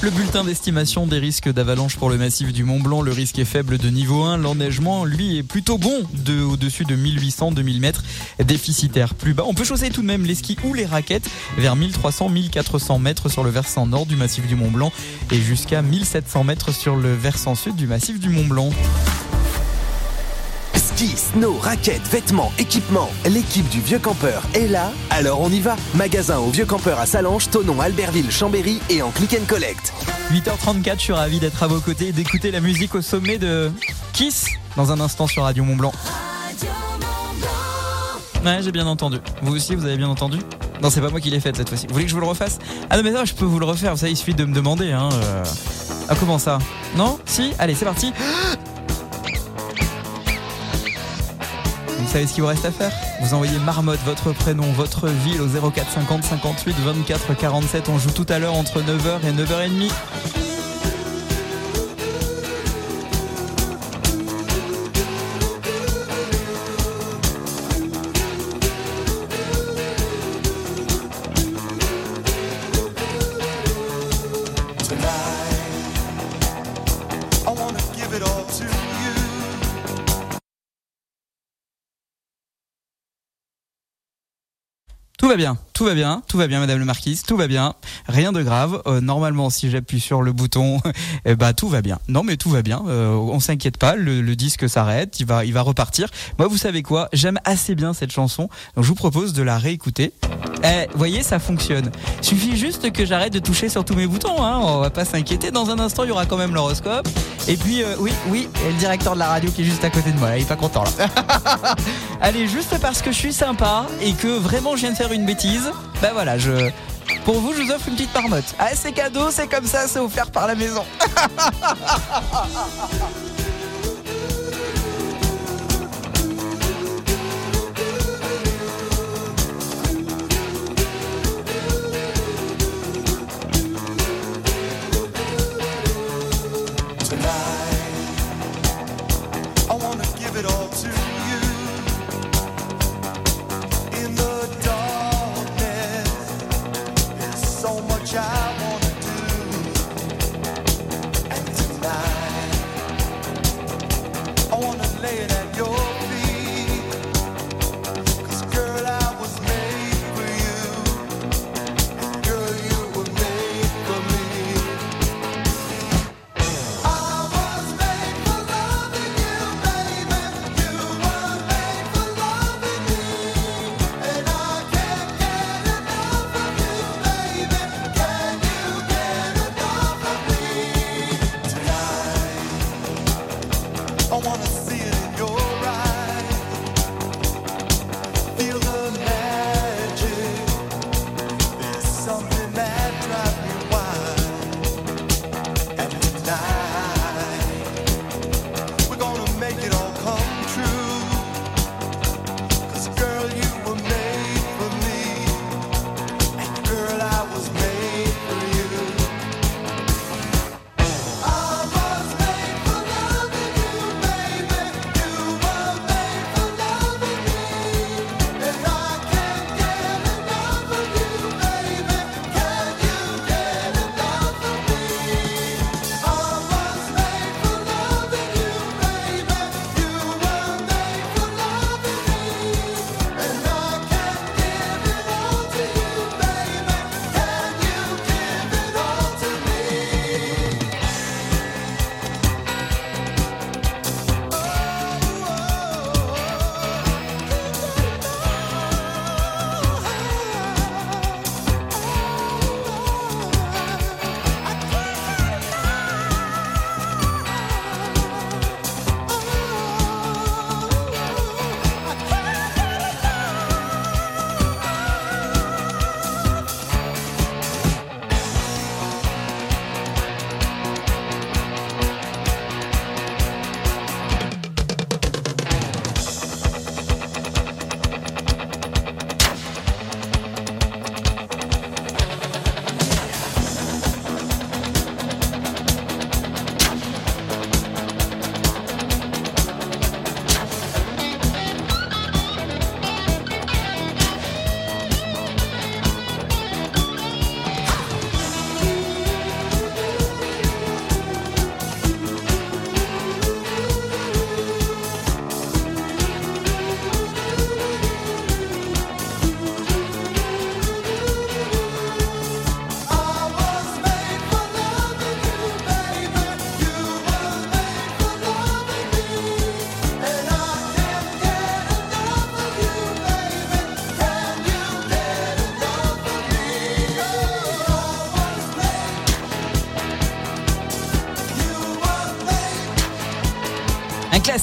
Speaker 1: Le bulletin d'estimation des risques d'avalanche pour le massif du Mont Blanc, le risque est faible de niveau 1. L'enneigement, lui, est plutôt bon, de au-dessus de 1800-2000 mètres, déficitaire plus bas. On peut chausser tout de même les skis ou les raquettes vers 1300-1400 mètres sur le versant nord du massif du Mont Blanc et jusqu'à 1700 mètres sur le versant sud du massif du Mont Blanc.
Speaker 24: Ski, snow, raquettes, vêtements, équipements. L'équipe du Vieux Campeur est là, alors on y va. Magasin au Vieux Campeur à Salange, Tonon, Albertville, Chambéry et en click and collect.
Speaker 1: 8h34, je suis ravi d'être à vos côtés et d'écouter la musique au sommet de Kiss dans un instant sur Radio Mont Blanc. Ouais, j'ai bien entendu. Vous aussi, vous avez bien entendu? Non, c'est pas moi qui l'ai faite cette fois-ci. Vous voulez que je vous le refasse? Ah non, mais ça, je peux vous le refaire. Ça, il suffit de me demander. Hein. euh. Ah, comment ça? Non? Si? Allez, c'est parti.
Speaker 25: Vous savez ce qu'il vous reste à faire Vous envoyez marmotte, votre prénom, votre ville au 04 50 58 24 47. On joue tout à l'heure entre 9h et 9h30. Tout va bien, tout va bien, tout va bien, Madame le Marquise, tout va bien, rien de grave. Euh, normalement, si j'appuie sur le bouton, bah tout va bien. Non, mais tout va bien. Euh, on s'inquiète pas, le, disque s'arrête, il va, il va repartir. Moi, vous savez quoi? J'aime assez bien cette chanson, donc je vous propose de la réécouter. Eh, voyez, ça fonctionne. Suffit juste que j'arrête de toucher sur tous mes boutons. Hein. On va pas s'inquiéter. Dans un instant, il y aura quand même l'horoscope. Et puis, euh, oui, oui, et le directeur de la radio qui est juste à côté de moi, il est pas content là. Allez, juste parce que je suis sympa et que vraiment je viens de faire une bêtise, bah voilà, je. Pour vous, je vous offre une petite marmotte. Ah, c'est cadeau, c'est comme ça, c'est offert par la maison.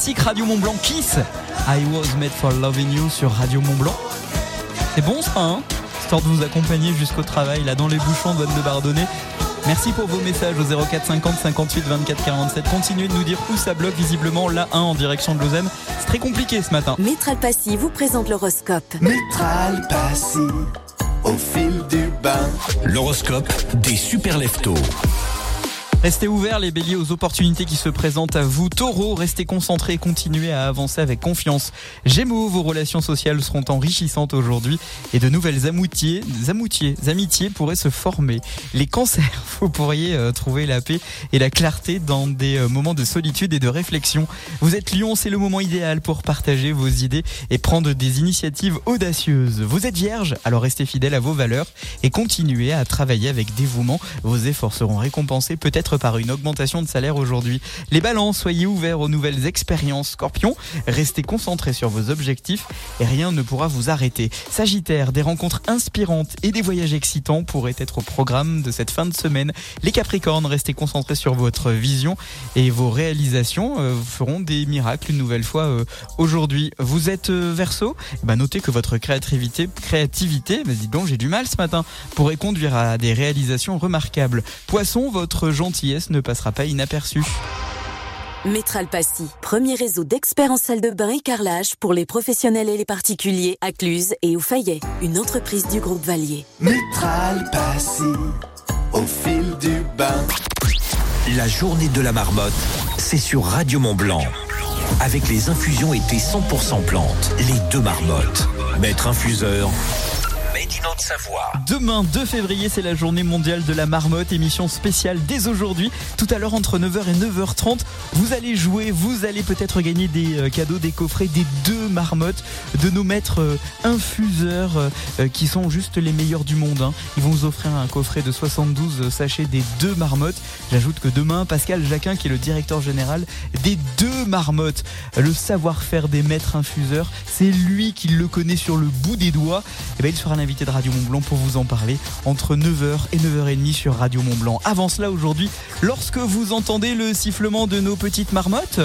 Speaker 25: classique Radio Mont Blanc Kiss. I was made for loving you sur Radio Mont Blanc. C'est bon ça, hein Histoire de vous accompagner jusqu'au travail, là dans les bouchons de Bonne de Bardonnay.
Speaker 1: Merci pour vos messages au 04 50 58 24 47. Continuez de nous dire où ça bloque visiblement la 1 en direction de Lausanne. C'est très compliqué ce matin.
Speaker 9: Métral Passy vous présente l'horoscope.
Speaker 24: Métral Passy, au fil du bain.
Speaker 7: L'horoscope des super leftos.
Speaker 1: Restez ouverts les béliers aux opportunités qui se présentent à vous. Taureau, restez concentrés et continuez à avancer avec confiance. Gémeaux, vos relations sociales seront enrichissantes aujourd'hui et de nouvelles amoutiers, amitiés pourraient se former. Les cancers, vous pourriez euh, trouver la paix et la clarté dans des euh, moments de solitude et de réflexion. Vous êtes lion, c'est le moment idéal pour partager vos idées et prendre des initiatives audacieuses. Vous êtes vierge, alors restez fidèle à vos valeurs et continuez à travailler avec dévouement. Vos efforts seront récompensés peut-être par une augmentation de salaire aujourd'hui. Les balances, soyez ouverts aux nouvelles expériences. Scorpion, restez concentrés sur vos objectifs et rien ne pourra vous arrêter. Sagittaire, des rencontres inspirantes et des voyages excitants pourraient être au programme de cette fin de semaine. Les Capricornes, restez concentrés sur votre vision et vos réalisations euh, feront des miracles une nouvelle fois euh, aujourd'hui. Vous êtes euh, Verseau Eh ben, Notez que votre créativité, créativité, mais dis donc j'ai du mal ce matin, pourrait conduire à des réalisations remarquables. Poisson, votre ne passera pas inaperçue.
Speaker 9: Métral Passy, premier réseau d'experts en salle de bain et carrelage pour les professionnels et les particuliers à Cluse et au Fayet, une entreprise du groupe Valier.
Speaker 24: Métral Passy, au fil du bain.
Speaker 7: La journée de la marmotte, c'est sur Radio Mont Blanc. Avec les infusions été 100% plantes, les deux marmottes. Maître infuseur, In Haute-Savoie.
Speaker 1: Demain 2 février, c'est la journée mondiale de la marmotte, émission spéciale dès aujourd'hui. Tout à l'heure entre 9h et 9h30, vous allez jouer, vous allez peut-être gagner des euh, cadeaux, des coffrets des deux marmottes de nos maîtres euh, infuseurs euh, qui sont juste les meilleurs du monde. hein. Ils vont vous offrir un coffret de 72 sachets des deux marmottes. J'ajoute que demain, Pascal Jacquin, qui est le directeur général des deux marmottes, le savoir-faire des maîtres infuseurs, c'est lui qui le connaît sur le bout des doigts. Et ben, il sera l'invité de Radio Mont Blanc pour vous en parler entre 9h et 9h30 sur Radio Mont Blanc. Avant cela, aujourd'hui, lorsque vous entendez le sifflement de nos petites marmottes,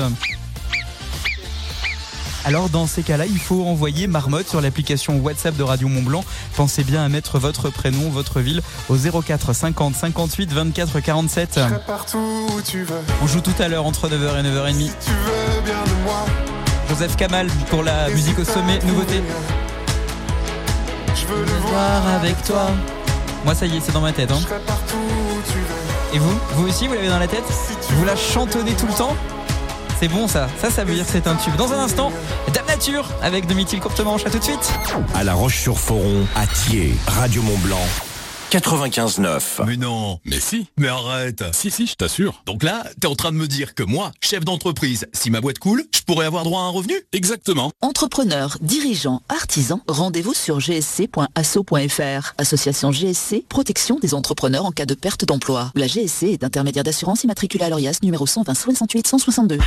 Speaker 1: alors dans ces cas-là, il faut envoyer marmotte sur l'application WhatsApp de Radio Mont Blanc. Pensez bien à mettre votre prénom, votre ville au 04 50 58 24 47.
Speaker 5: partout où tu veux.
Speaker 1: On joue tout à l'heure entre 9h et 9h30.
Speaker 5: Tu veux bien de moi.
Speaker 1: Joseph Kamal pour la musique au sommet, nouveauté.
Speaker 5: Je veux le
Speaker 1: voir avec toi. Moi ça y est, c'est dans ma tête. Hein.
Speaker 5: partout où tu veux.
Speaker 1: Et vous? Vous aussi, vous l'avez dans la tête? Vous la chantonnez tout le temps? C'est bon ça, ça ça veut dire que c'est un tube. Dans un instant, Dame Nature avec Domitil Courtemanche, à tout de suite.
Speaker 7: À La Roche-sur-Foron, à Thiers, Radio Mont Blanc. 95.9.
Speaker 26: Mais non, mais si, mais arrête. Si, si, je t'assure. Donc là, t'es en train de me dire que moi, chef d'entreprise, si ma boîte coule, je pourrais avoir droit à un revenu? Exactement.
Speaker 27: Entrepreneurs, dirigeants, artisans, rendez-vous sur gsc.asso.fr. Association GSC, protection des entrepreneurs en cas de perte d'emploi. La GSC est intermédiaire d'assurance immatriculée à l'ORIAS numéro 120 68 162.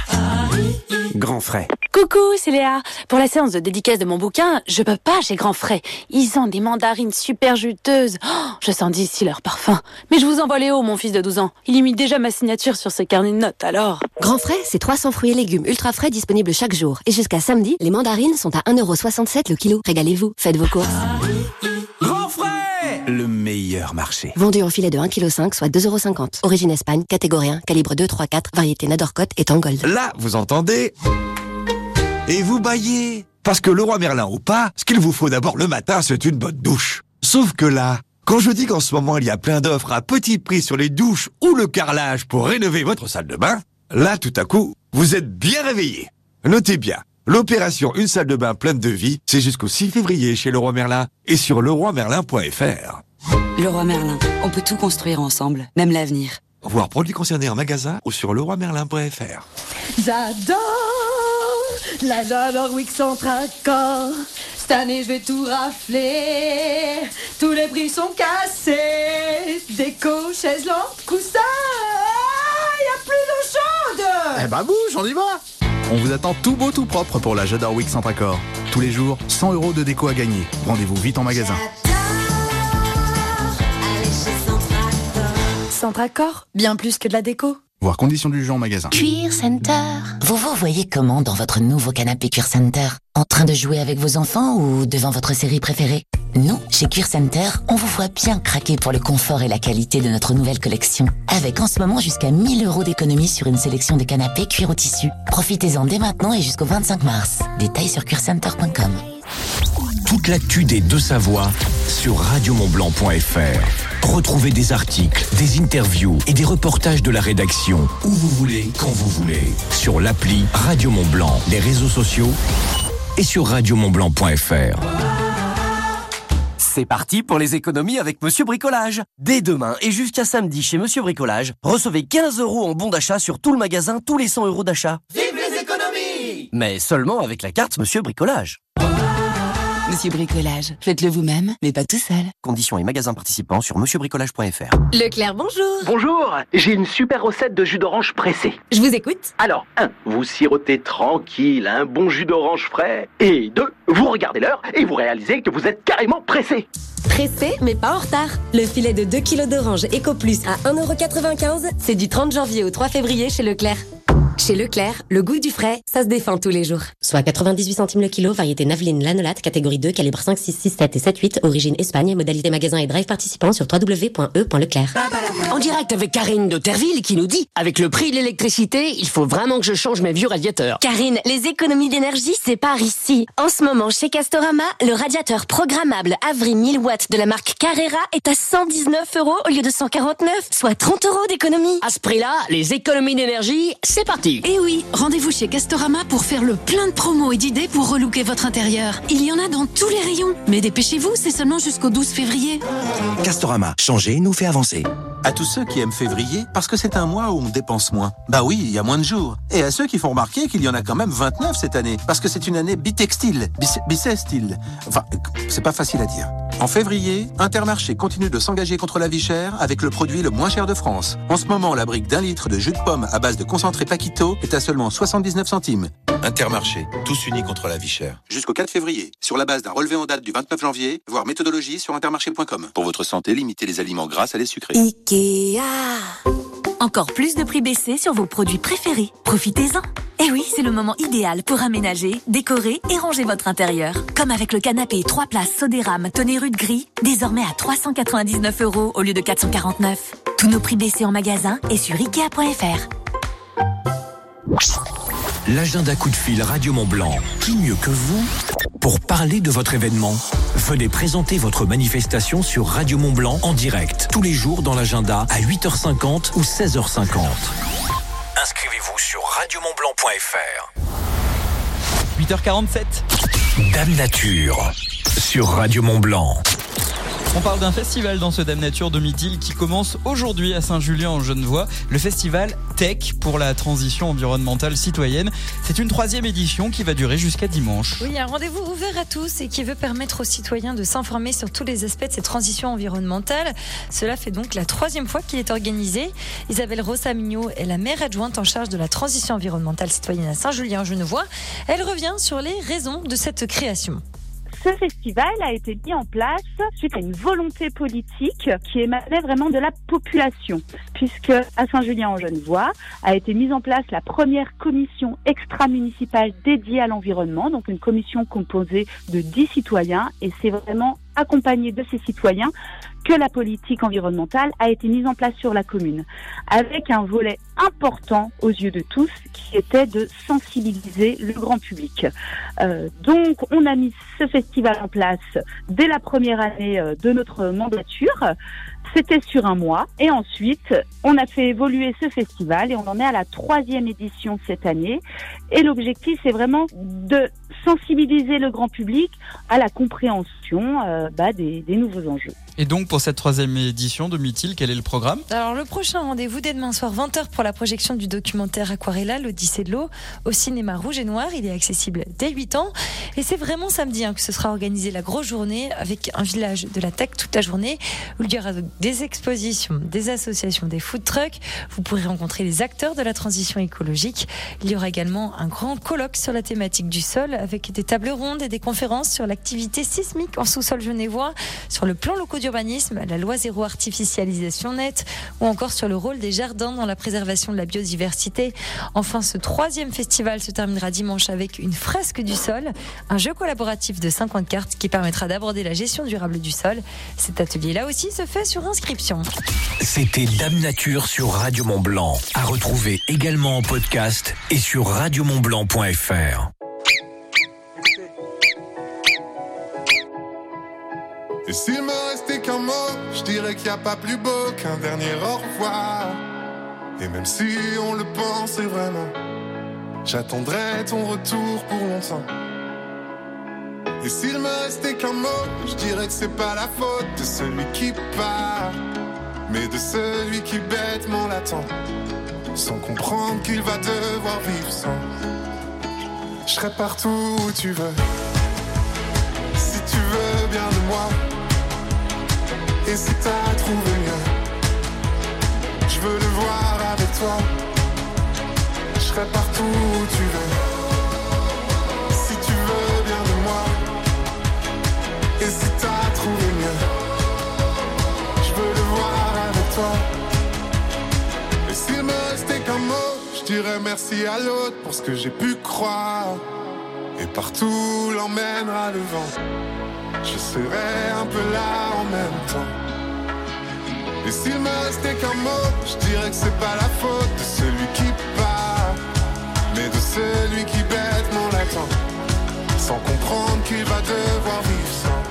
Speaker 25: Grand frais.
Speaker 13: Coucou, c'est Léa. Pour la séance de dédicace de mon bouquin, je peux pas chez Grand Frais. Ils ont des mandarines super juteuses. Oh, je sens d'ici leur parfum. Mais je vous envoie Léo, mon fils de 12 ans. Il imite déjà ma signature sur ses carnets de notes, alors.
Speaker 15: Grand frais, c'est 300 fruits et légumes ultra frais disponibles chaque jour. Et jusqu'à samedi, les mandarines sont à 1,67€ le kilo. Régalez-vous, faites vos courses.
Speaker 25: Grand frais Le meilleur marché.
Speaker 15: Vendu en filet de 1,5 kg, soit 2,50€. Origine Espagne, catégorie 1, calibre 2, 3, 4, variété Nadorcote et Tangold.
Speaker 25: Là, vous entendez? Et vous baillez? Parce que le roi Merlin ou pas, ce qu'il vous faut d'abord le matin, c'est une bonne douche. Sauf que là, quand je dis qu'en ce moment il y a plein d'offres à petit prix sur les douches ou le carrelage pour rénover votre salle de bain, là tout à coup, vous êtes bien réveillé. Notez bien, l'opération Une salle de bain pleine de vie, c'est jusqu'au 6 février chez Leroy Merlin et sur leroymerlin.fr.
Speaker 28: Leroy Merlin, on peut tout construire ensemble, même l'avenir.
Speaker 25: Voir produits concernés en magasin ou sur leroymerlin.fr.
Speaker 5: J'adore, là j'adore Wix Accord. Cette année je vais tout rafler. Tous les prix sont cassés. Déco, chaises, lampes, coussins. Y a plus d'eau chaude.
Speaker 29: Eh bah bouge, on y va On vous attend tout beau tout propre pour la J'adore Week Centre Accord. Tous les jours, 100 euros de déco à gagner. Rendez-vous vite en magasin.
Speaker 13: Centre Accord, bien plus que de la déco.
Speaker 29: Voir conditions du jeu en magasin.
Speaker 16: Cuir Center. Vous vous voyez comment dans votre nouveau canapé Cuir Center? En train de jouer avec vos enfants ou devant votre série préférée? Nous, chez Cuir Center, on vous voit bien craquer pour le confort et la qualité de notre nouvelle collection. Avec en ce moment jusqu'à 1000 euros d'économie sur une sélection de canapés cuir au tissu. Profitez-en dès maintenant et jusqu'au 25 mars. Détails sur cuircenter.com.
Speaker 7: Toute l'actu des deux Savoies sur radiomontblanc.fr. Retrouvez des articles, des interviews et des reportages de la rédaction où vous voulez, quand vous voulez. Sur l'appli Radio Mont Blanc, les réseaux sociaux et sur radiomontblanc.fr.
Speaker 30: C'est parti pour les économies avec Monsieur Bricolage. Dès demain et jusqu'à samedi chez Monsieur Bricolage, recevez 15 euros en bon d'achat sur tout le magasin tous les 100 euros d'achat.
Speaker 31: Vive les économies
Speaker 30: Mais seulement avec la carte Monsieur Bricolage.
Speaker 28: Monsieur Bricolage, faites-le vous-même, mais pas tout seul.
Speaker 30: Conditions et magasins participants sur monsieurbricolage.fr.
Speaker 28: Leclerc, bonjour.
Speaker 32: Bonjour, j'ai une super recette de jus d'orange pressé.
Speaker 28: Je vous écoute.
Speaker 32: Alors, 1. Vous sirotez tranquille un bon jus d'orange frais. Et 2. Vous regardez l'heure et vous réalisez que vous êtes carrément pressé.
Speaker 15: Pressé, mais pas en retard. Le filet de 2 kg d'orange Eco Plus à 1,95€, c'est du 30 janvier au 3 février chez Leclerc. Chez Leclerc, le goût du frais, ça se défend tous les jours. Soit 98 centimes le kilo, variété Naveline Lanolate, catégorie 2, calibre 5, 6, 6, 7 et 7, 8, origine Espagne, modalité magasin et drive participant sur www.e.leclerc.
Speaker 33: En direct avec Karine de Terville qui nous dit Avec le prix de l'électricité, il faut vraiment que je change mes vieux radiateurs.
Speaker 9: Karine, les économies d'énergie, c'est par ici. En ce moment, chez Castorama, le radiateur programmable Avri 1000 watts de la marque Carrera est à 119 euros au lieu de 149, soit 30 euros d'économie.
Speaker 33: À ce prix-là, les économies d'énergie, c'est parti.
Speaker 34: Et oui, rendez-vous chez Castorama pour faire le plein de promos et d'idées pour relooker votre intérieur. Il y en a dans tous les rayons. Mais dépêchez-vous, c'est seulement jusqu'au 12 février.
Speaker 7: Castorama, changer nous fait avancer.
Speaker 35: À tous ceux qui aiment février, parce que c'est un mois où on dépense moins. Bah oui, il y a moins de jours. Et à ceux qui font remarquer qu'il y en a quand même 29 cette année, parce que c'est une année bitextile, bis- bissextile. Enfin, c'est pas facile à dire. En février, Intermarché continue de s'engager contre la vie chère avec le produit le moins cher de France. En ce moment, la brique d'un litre de jus de pomme à base de concentré Paquito est à seulement 79 centimes. Intermarché, tous unis contre la vie chère. Jusqu'au 4 février, sur la base d'un relevé en date du 29 janvier, voir méthodologie sur intermarché.com. Pour votre santé, limitez les aliments gras à les sucrés.
Speaker 9: Ikea. Encore plus de prix baissés sur vos produits préférés. Profitez-en. Eh oui, c'est le moment idéal pour aménager, décorer et ranger votre intérieur. Comme avec le canapé 3 places Sodéram Tonnerud Gris, désormais à 399 euros au lieu de 449. Tous nos prix baissés en magasin et sur Ikea.fr.
Speaker 7: L'agenda coup de fil Radio Mont Blanc. Qui mieux que vous pour parler de votre événement? Venez présenter votre manifestation sur Radio Mont Blanc en direct tous les jours dans l'agenda à 8h50 ou 16h50. Inscrivez-vous sur radiomontblanc.fr.
Speaker 1: 8h47.
Speaker 7: Dame Nature sur Radio Mont Blanc.
Speaker 1: On parle d'un festival dans ce Dame Nature de Midi qui commence aujourd'hui à Saint-Julien en Genevois, le festival Tech pour la transition environnementale citoyenne. C'est une troisième édition qui va durer jusqu'à dimanche.
Speaker 2: Oui, un rendez-vous ouvert à tous et qui veut permettre aux citoyens de s'informer sur tous les aspects de cette transition environnementale. Cela fait donc la troisième fois qu'il est organisé. Isabelle Rossamigno est la maire adjointe en charge de la transition environnementale citoyenne à Saint-Julien-Genevois. Elle revient sur les raisons de cette création.
Speaker 36: Ce festival a été mis en place suite à une volonté politique qui émanait vraiment de la population, puisque à Saint-Julien-en-Genevois a été mise en place la première commission extra-municipale dédiée à l'environnement, donc une commission composée de 10 citoyens, et c'est vraiment accompagné de ces citoyens que la politique environnementale a été mise en place sur la commune, avec un volet important aux yeux de tous, qui était de sensibiliser le grand public. Euh, donc, on a mis ce festival en place dès la première année euh, de notre mandature. C'était sur un mois. Et ensuite, on a fait évoluer ce festival et on en est à la troisième édition cette année. Et l'objectif, c'est vraiment de sensibiliser le grand public à la compréhension euh, bah, des, des nouveaux enjeux.
Speaker 1: Et donc pour cette troisième édition de Mythil, quel est le programme?
Speaker 2: Alors le prochain rendez-vous dès demain soir 20h pour la projection du documentaire Aquarella, l'Odyssée de l'eau au cinéma Rouge et Noir. Il est accessible dès 8 ans et c'est vraiment samedi hein, que ce sera organisé la grosse journée avec un village de la tech toute la journée où il y aura des expositions, des associations, des food trucks. Vous pourrez rencontrer les acteurs de la transition écologique. Il y aura également un grand colloque sur la thématique du sol avec des tables rondes et des conférences sur l'activité sismique en sous-sol genevois, sur le plan locaux d'urbanisme, la loi zéro artificialisation nette ou encore sur le rôle des jardins dans la préservation de la biodiversité. Enfin, ce troisième festival se terminera dimanche avec une fresque du sol, un jeu collaboratif de 50 cartes qui permettra d'aborder la gestion durable du sol. Cet atelier-là aussi se fait sur inscription.
Speaker 7: C'était Dame Nature sur Radio Mont Blanc. À retrouver également en podcast et sur radiomontblanc.fr.
Speaker 37: Et s'il me restait qu'un mot, je dirais qu'il n'y a pas plus beau qu'un dernier au revoir. Et même si on le pensait vraiment, j'attendrai ton retour pour longtemps. Et s'il me restait qu'un mot, je dirais que c'est pas la faute de celui qui part, mais de celui qui bêtement l'attend, sans comprendre qu'il va devoir vivre sans. Je serai partout où tu veux, si tu veux bien de moi. Et si t'as trouvé mieux, je veux le voir avec toi. Je serai partout où tu veux. Si tu veux bien de moi. Et si t'as trouvé mieux, je veux le voir avec toi. Je dirais merci à l'autre pour ce que j'ai pu croire. Et partout l'emmènera le vent. Je serai un peu là en même temps. Et s'il me restait qu'un mot, je dirais que c'est pas la faute de celui qui part, mais de celui qui bêtement l'attend, sans comprendre qu'il va devoir vivre sans.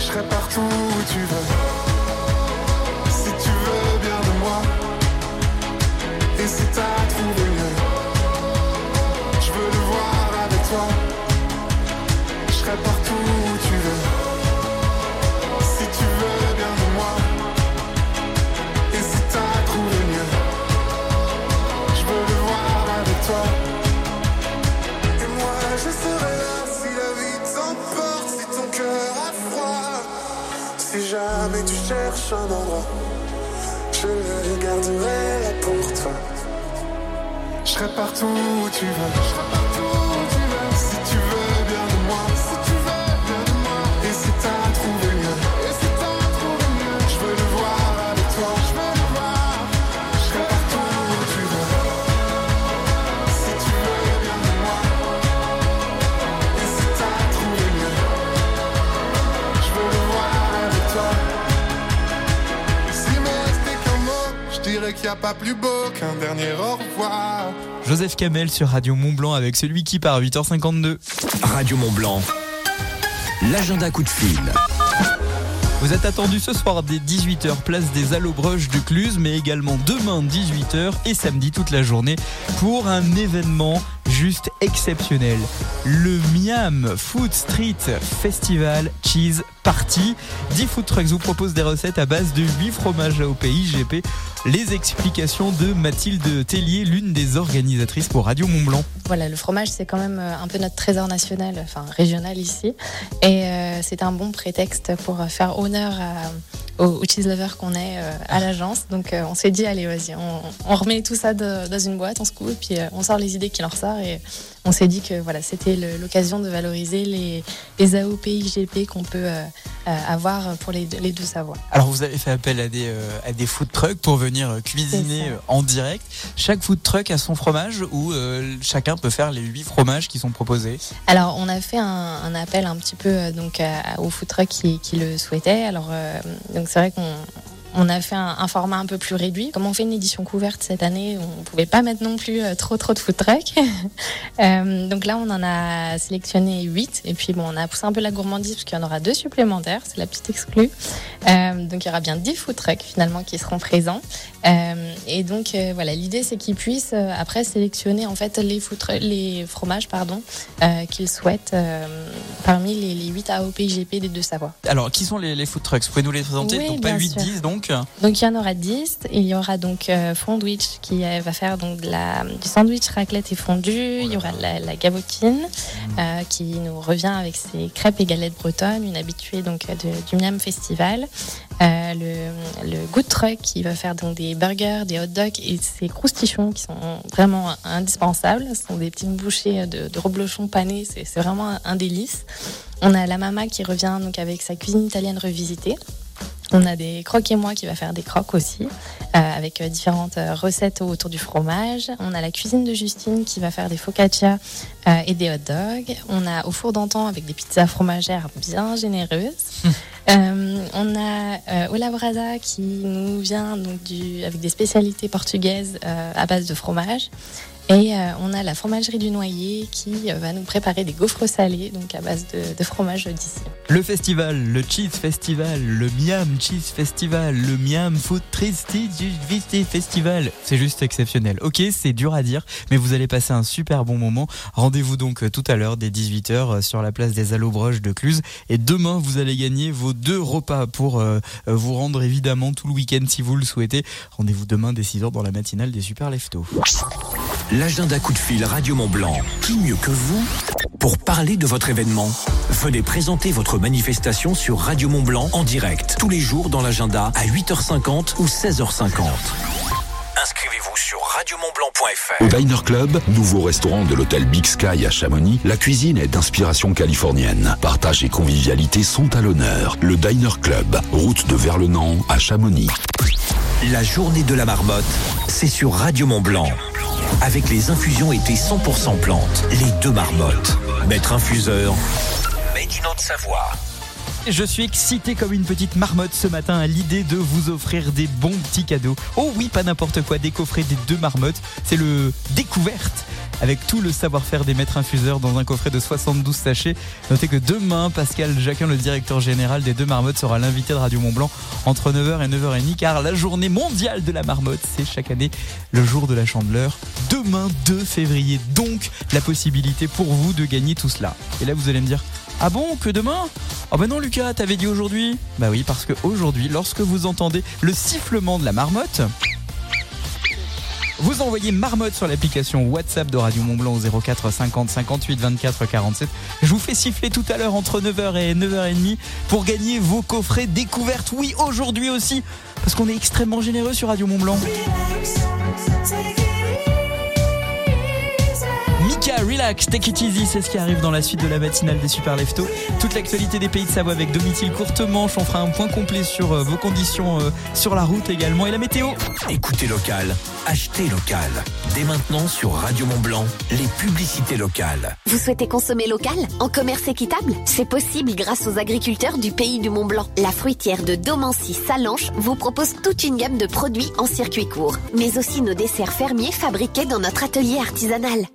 Speaker 37: Je serai partout où tu veux, cherches un endroit. Je le garderai pour toi. Je serai partout où tu veux. A pas plus beau qu'un dernier au revoir.
Speaker 1: Joseph Kamel sur Radio Mont Blanc avec celui qui part à 8h52.
Speaker 7: Radio Mont Blanc. L'agenda coup de fil.
Speaker 1: Vous êtes attendu ce soir dès 18h, place des Allobroches de Cluse, mais également demain 18h et samedi toute la journée pour un événement juste exceptionnel. Le Miam Food Street Festival Cheese Party. 10 food trucks vous proposent des recettes à base de 8 fromages AOP IGP. Les explications de Mathilde Tellier, l'une des organisatrices pour Radio Mont Blanc.
Speaker 38: Voilà, le fromage, c'est quand même euh, un peu notre trésor national, enfin régional ici. Et euh, c'est un bon prétexte pour faire honneur à, aux, aux cheese lovers qu'on est euh, à l'agence. Donc euh, on s'est dit, allez, vas-y, on, on remet tout ça de- dans une boîte, on se coupe, et puis euh, on sort les idées qui en ressortent. Et on s'est dit que voilà, c'était l'occasion de valoriser les, les AOP IGP qu'on peut avoir pour les, les deux savoirs.
Speaker 1: Alors vous avez fait appel à des, à des food trucks pour venir cuisiner en direct. Chaque food truck a son fromage ou euh, chacun peut faire les 8 fromages qui sont proposés?
Speaker 38: Alors, on a fait un, un appel un petit peu donc à- aux food trucks qui, qui le souhaitaient. Alors, euh, donc c'est vrai qu'on on a fait un, format un peu plus réduit. Comme on fait une édition couverte cette année, on pouvait pas mettre non plus euh, trop trop de food trucks. Euh, donc là, on en a sélectionné 8 et puis bon, on a poussé un peu la gourmandise parce qu'il y en aura deux supplémentaires. C'est la petite exclue. Euh, donc il y aura bien 10 food trucks finalement qui seront présents. Euh, et donc euh, voilà, l'idée c'est qu'ils puissent euh, après sélectionner en fait les, fromages pardon qu'ils souhaitent parmi les, les 8 AOP IGP des deux Savoies.
Speaker 1: Alors qui sont les, les food trucks? Vous pouvez nous les présenter?
Speaker 38: Oui,
Speaker 1: Donc pas
Speaker 38: bien
Speaker 1: 8,
Speaker 38: sûr.
Speaker 1: 10 donc
Speaker 38: Donc il y en aura 10. Il y aura donc Fondwich qui va faire donc de la, du sandwich raclette et fondu. Il y aura la, la gavotine euh, qui nous revient avec ses crêpes et galettes bretonnes, une habituée donc de- du Miam Festival. Euh, le, le Good Truck qui va faire donc des burgers, des hot dogs et ces croustichons qui sont vraiment indispensables. Ce sont des petites bouchées de, de reblochons panés. C'est vraiment un, un délice. On a la mama qui revient donc avec sa cuisine italienne revisitée. On a des croques et moi qui va faire des croques aussi, euh, avec euh, différentes recettes autour du fromage. On a la cuisine de Justine qui va faire des focaccia euh, et des hot dogs. On a au four d'antan avec des pizzas fromagères bien généreuses. Euh, on a euh, Ola Brasa qui nous vient donc du, avec des spécialités portugaises euh, à base de fromage. Et euh, on a la fromagerie du Noyer qui euh, va nous préparer des gaufres salés, donc à base de, de fromage d'ici.
Speaker 1: Le festival, le Cheese Festival, le Miam Cheese Festival, le Miam Food Triste Festival. C'est juste exceptionnel. Ok, c'est dur à dire, mais vous allez passer un super bon moment. Rendez-vous donc euh, tout à l'heure dès 18h sur la place des Allobroges de Cluse. Et demain, vous allez gagner vos deux repas pour euh, euh, vous rendre évidemment tout le week-end si vous le souhaitez. Rendez-vous demain dès 6h dans la matinale des Super Leftos.
Speaker 7: L'agenda coup de fil Radio Mont Blanc. Qui mieux que vous pour parler de votre événement? Venez présenter votre manifestation sur Radio Mont Blanc en direct tous les jours dans l'agenda à 8h50 ou 16h50. Inscrivez-vous sur radiomontblanc.fr.
Speaker 39: Au Diner Club, nouveau restaurant de l'hôtel Big Sky à Chamonix, la cuisine est d'inspiration californienne. Partage et convivialité sont à l'honneur. Le Diner Club, route de Verlenan à Chamonix.
Speaker 7: La journée de la marmotte, c'est sur Radio Mont Blanc. Avec les infusions été 100% plantes, les deux marmottes. Maître infuseur, Made in Haute-Savoie.
Speaker 1: Je suis excité comme une petite marmotte ce matin à l'idée de vous offrir des bons petits cadeaux. Oh oui, pas n'importe quoi, des coffrets des deux marmottes. C'est le découverte avec tout le savoir-faire des maîtres infuseurs dans un coffret de 72 sachets. Notez que demain, Pascal Jacquin, le directeur général des deux marmottes, sera l'invité de Radio Mont Blanc entre 9h et 9h30 car la journée mondiale de la marmotte, c'est chaque année le jour de la chandeleur. Demain, 2 février. Donc, la possibilité pour vous de gagner tout cela. Et là, vous allez me dire, ah bon, que demain? Oh ben non Lucas, t'avais dit aujourd'hui Bah oui, parce que aujourd'hui, lorsque vous entendez le sifflement de la marmotte, vous envoyez marmotte sur l'application WhatsApp de Radio Mont Blanc au 04 50 58 24 47. Je vous fais siffler tout à l'heure entre 9h et 9h30 pour gagner vos coffrets découvertes. Oui, aujourd'hui aussi, parce qu'on est extrêmement généreux sur Radio Mont Blanc. Mika, relax, take it easy, c'est ce qui arrive dans la suite de la matinale des Super Leftos. Toute l'actualité des pays de Savoie avec Domitil Courtemanche. On fera un point complet sur euh, vos conditions euh, sur la route également et la météo.
Speaker 7: Écoutez local, achetez local. Dès maintenant sur Radio Mont Blanc, les publicités locales.
Speaker 40: Vous souhaitez consommer local en commerce équitable? C'est possible grâce aux agriculteurs du pays du Mont Blanc. La fruitière de Domancy Salanche vous propose toute une gamme de produits en circuit court, mais aussi nos desserts fermiers fabriqués dans notre atelier artisanal.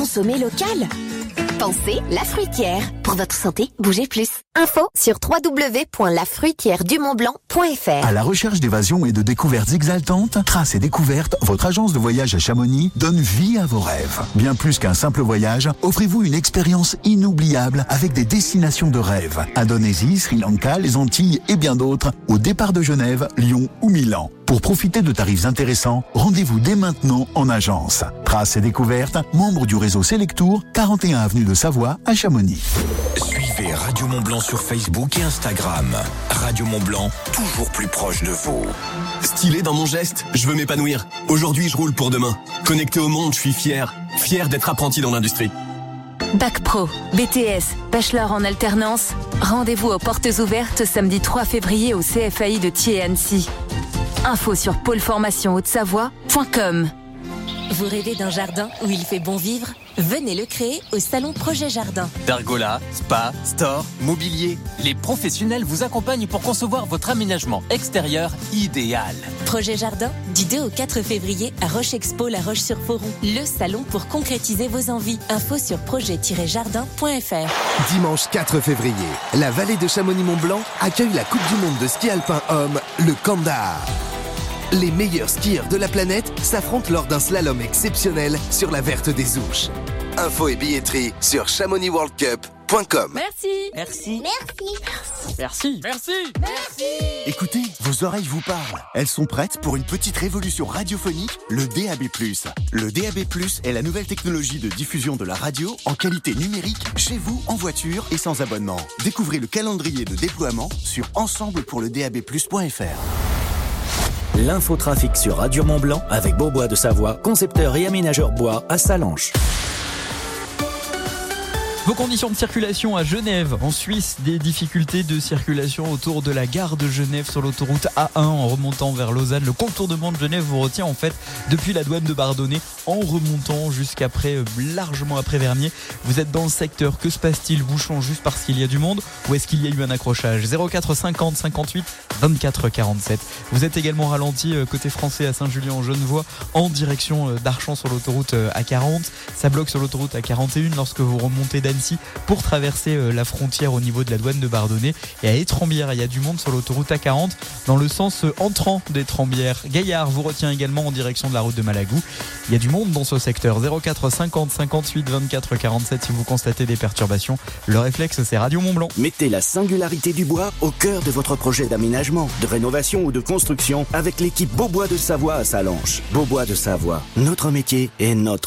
Speaker 40: Consommer local Pensez la fruitière. Pour votre santé, bougez plus. Info sur www.lafruitièredumontblanc.fr
Speaker 41: À la recherche d'évasion et de découvertes exaltantes, Trace et Découvertes, votre agence de voyage à Chamonix, donne vie à vos rêves. Bien plus qu'un simple voyage, offrez-vous une expérience inoubliable avec des destinations de rêve. Indonésie, Sri Lanka, les Antilles et bien d'autres, au départ de Genève, Lyon ou Milan. Pour profiter de tarifs intéressants, rendez-vous dès maintenant en agence. Trace et Découvertes, membre du réseau Selectour, 41 avenue de Savoie à Chamonix.
Speaker 7: Suivez Radio Mont Blanc sur Facebook et Instagram. Radio Mont Blanc, toujours plus proche de vous.
Speaker 42: Stylé dans mon geste, je veux m'épanouir. Aujourd'hui, je roule pour demain. Connecté au monde, je suis fier. Fier d'être apprenti dans l'industrie.
Speaker 9: Bac Pro, BTS, Bachelor en alternance. Rendez-vous aux portes ouvertes samedi 3 février au CFAI de Thiers-Annecy. Info sur pôleformation-haute-savoie.com.
Speaker 43: Vous rêvez d'un jardin où il fait bon vivre? Venez le créer au salon Projet Jardin.
Speaker 44: Pergola, spa, store, mobilier. Les professionnels vous accompagnent pour concevoir votre aménagement extérieur idéal.
Speaker 43: Projet Jardin, du 2 au 4 février à Roche Expo La Roche-sur-Foron. Le salon pour concrétiser vos envies. Info sur projet-jardin.fr.
Speaker 45: Dimanche 4 février, la vallée de Chamonix-Mont-Blanc accueille la Coupe du Monde de ski alpin homme, le Kandahar. Les meilleurs skieurs de la planète s'affrontent lors d'un slalom exceptionnel sur la verte des Ouches. Info et billetterie sur chamonixworldcup.com.
Speaker 2: Merci.
Speaker 45: Merci.
Speaker 1: Merci.
Speaker 44: Merci.
Speaker 46: Écoutez, vos oreilles vous parlent. Elles sont prêtes pour une petite révolution radiophonique, le DAB+. Le DAB+, est la nouvelle technologie de diffusion de la radio en qualité numérique chez vous, en voiture et sans abonnement. Découvrez le calendrier de déploiement sur ensemblepourledabplus.fr.
Speaker 7: L'infotrafic sur Radio Mont Blanc avec Beaubois de Savoie, concepteur et aménageur bois à Salanches.
Speaker 1: Vos conditions de circulation à Genève, en Suisse, des difficultés de circulation autour de la gare de Genève sur l'autoroute A1 en remontant vers Lausanne. Le contournement de Genève vous retient en fait depuis la douane de Bardonnay en remontant jusqu'après, euh, largement après Vernier. Vous êtes dans le secteur, que se passe-t-il Bouchon juste parce qu'il y a du monde ou est-ce qu'il y a eu un accrochage 04 50 58 24 47. Vous êtes également ralenti euh, côté français à Saint-Julien en Genevois en direction euh, d'Archamps sur l'autoroute A40. Ça bloque sur l'autoroute A41 lorsque vous remontez pour traverser euh, la frontière au niveau de la douane de Bardonnay. Et à Étrembières, il y a du monde sur l'autoroute A40 dans le sens euh, entrant d'Étrembières. Gaillard vous retient également en direction de la route de Malagou. Il y a du monde dans ce secteur. 04 50 58 24 47 si vous constatez des perturbations. Le réflexe, c'est Radio Mont Blanc.
Speaker 3: Mettez la singularité du bois au cœur de votre projet d'aménagement, de rénovation ou de construction avec l'équipe Beaubois de Savoie à Salanches. Beaubois de Savoie, notre métier et notre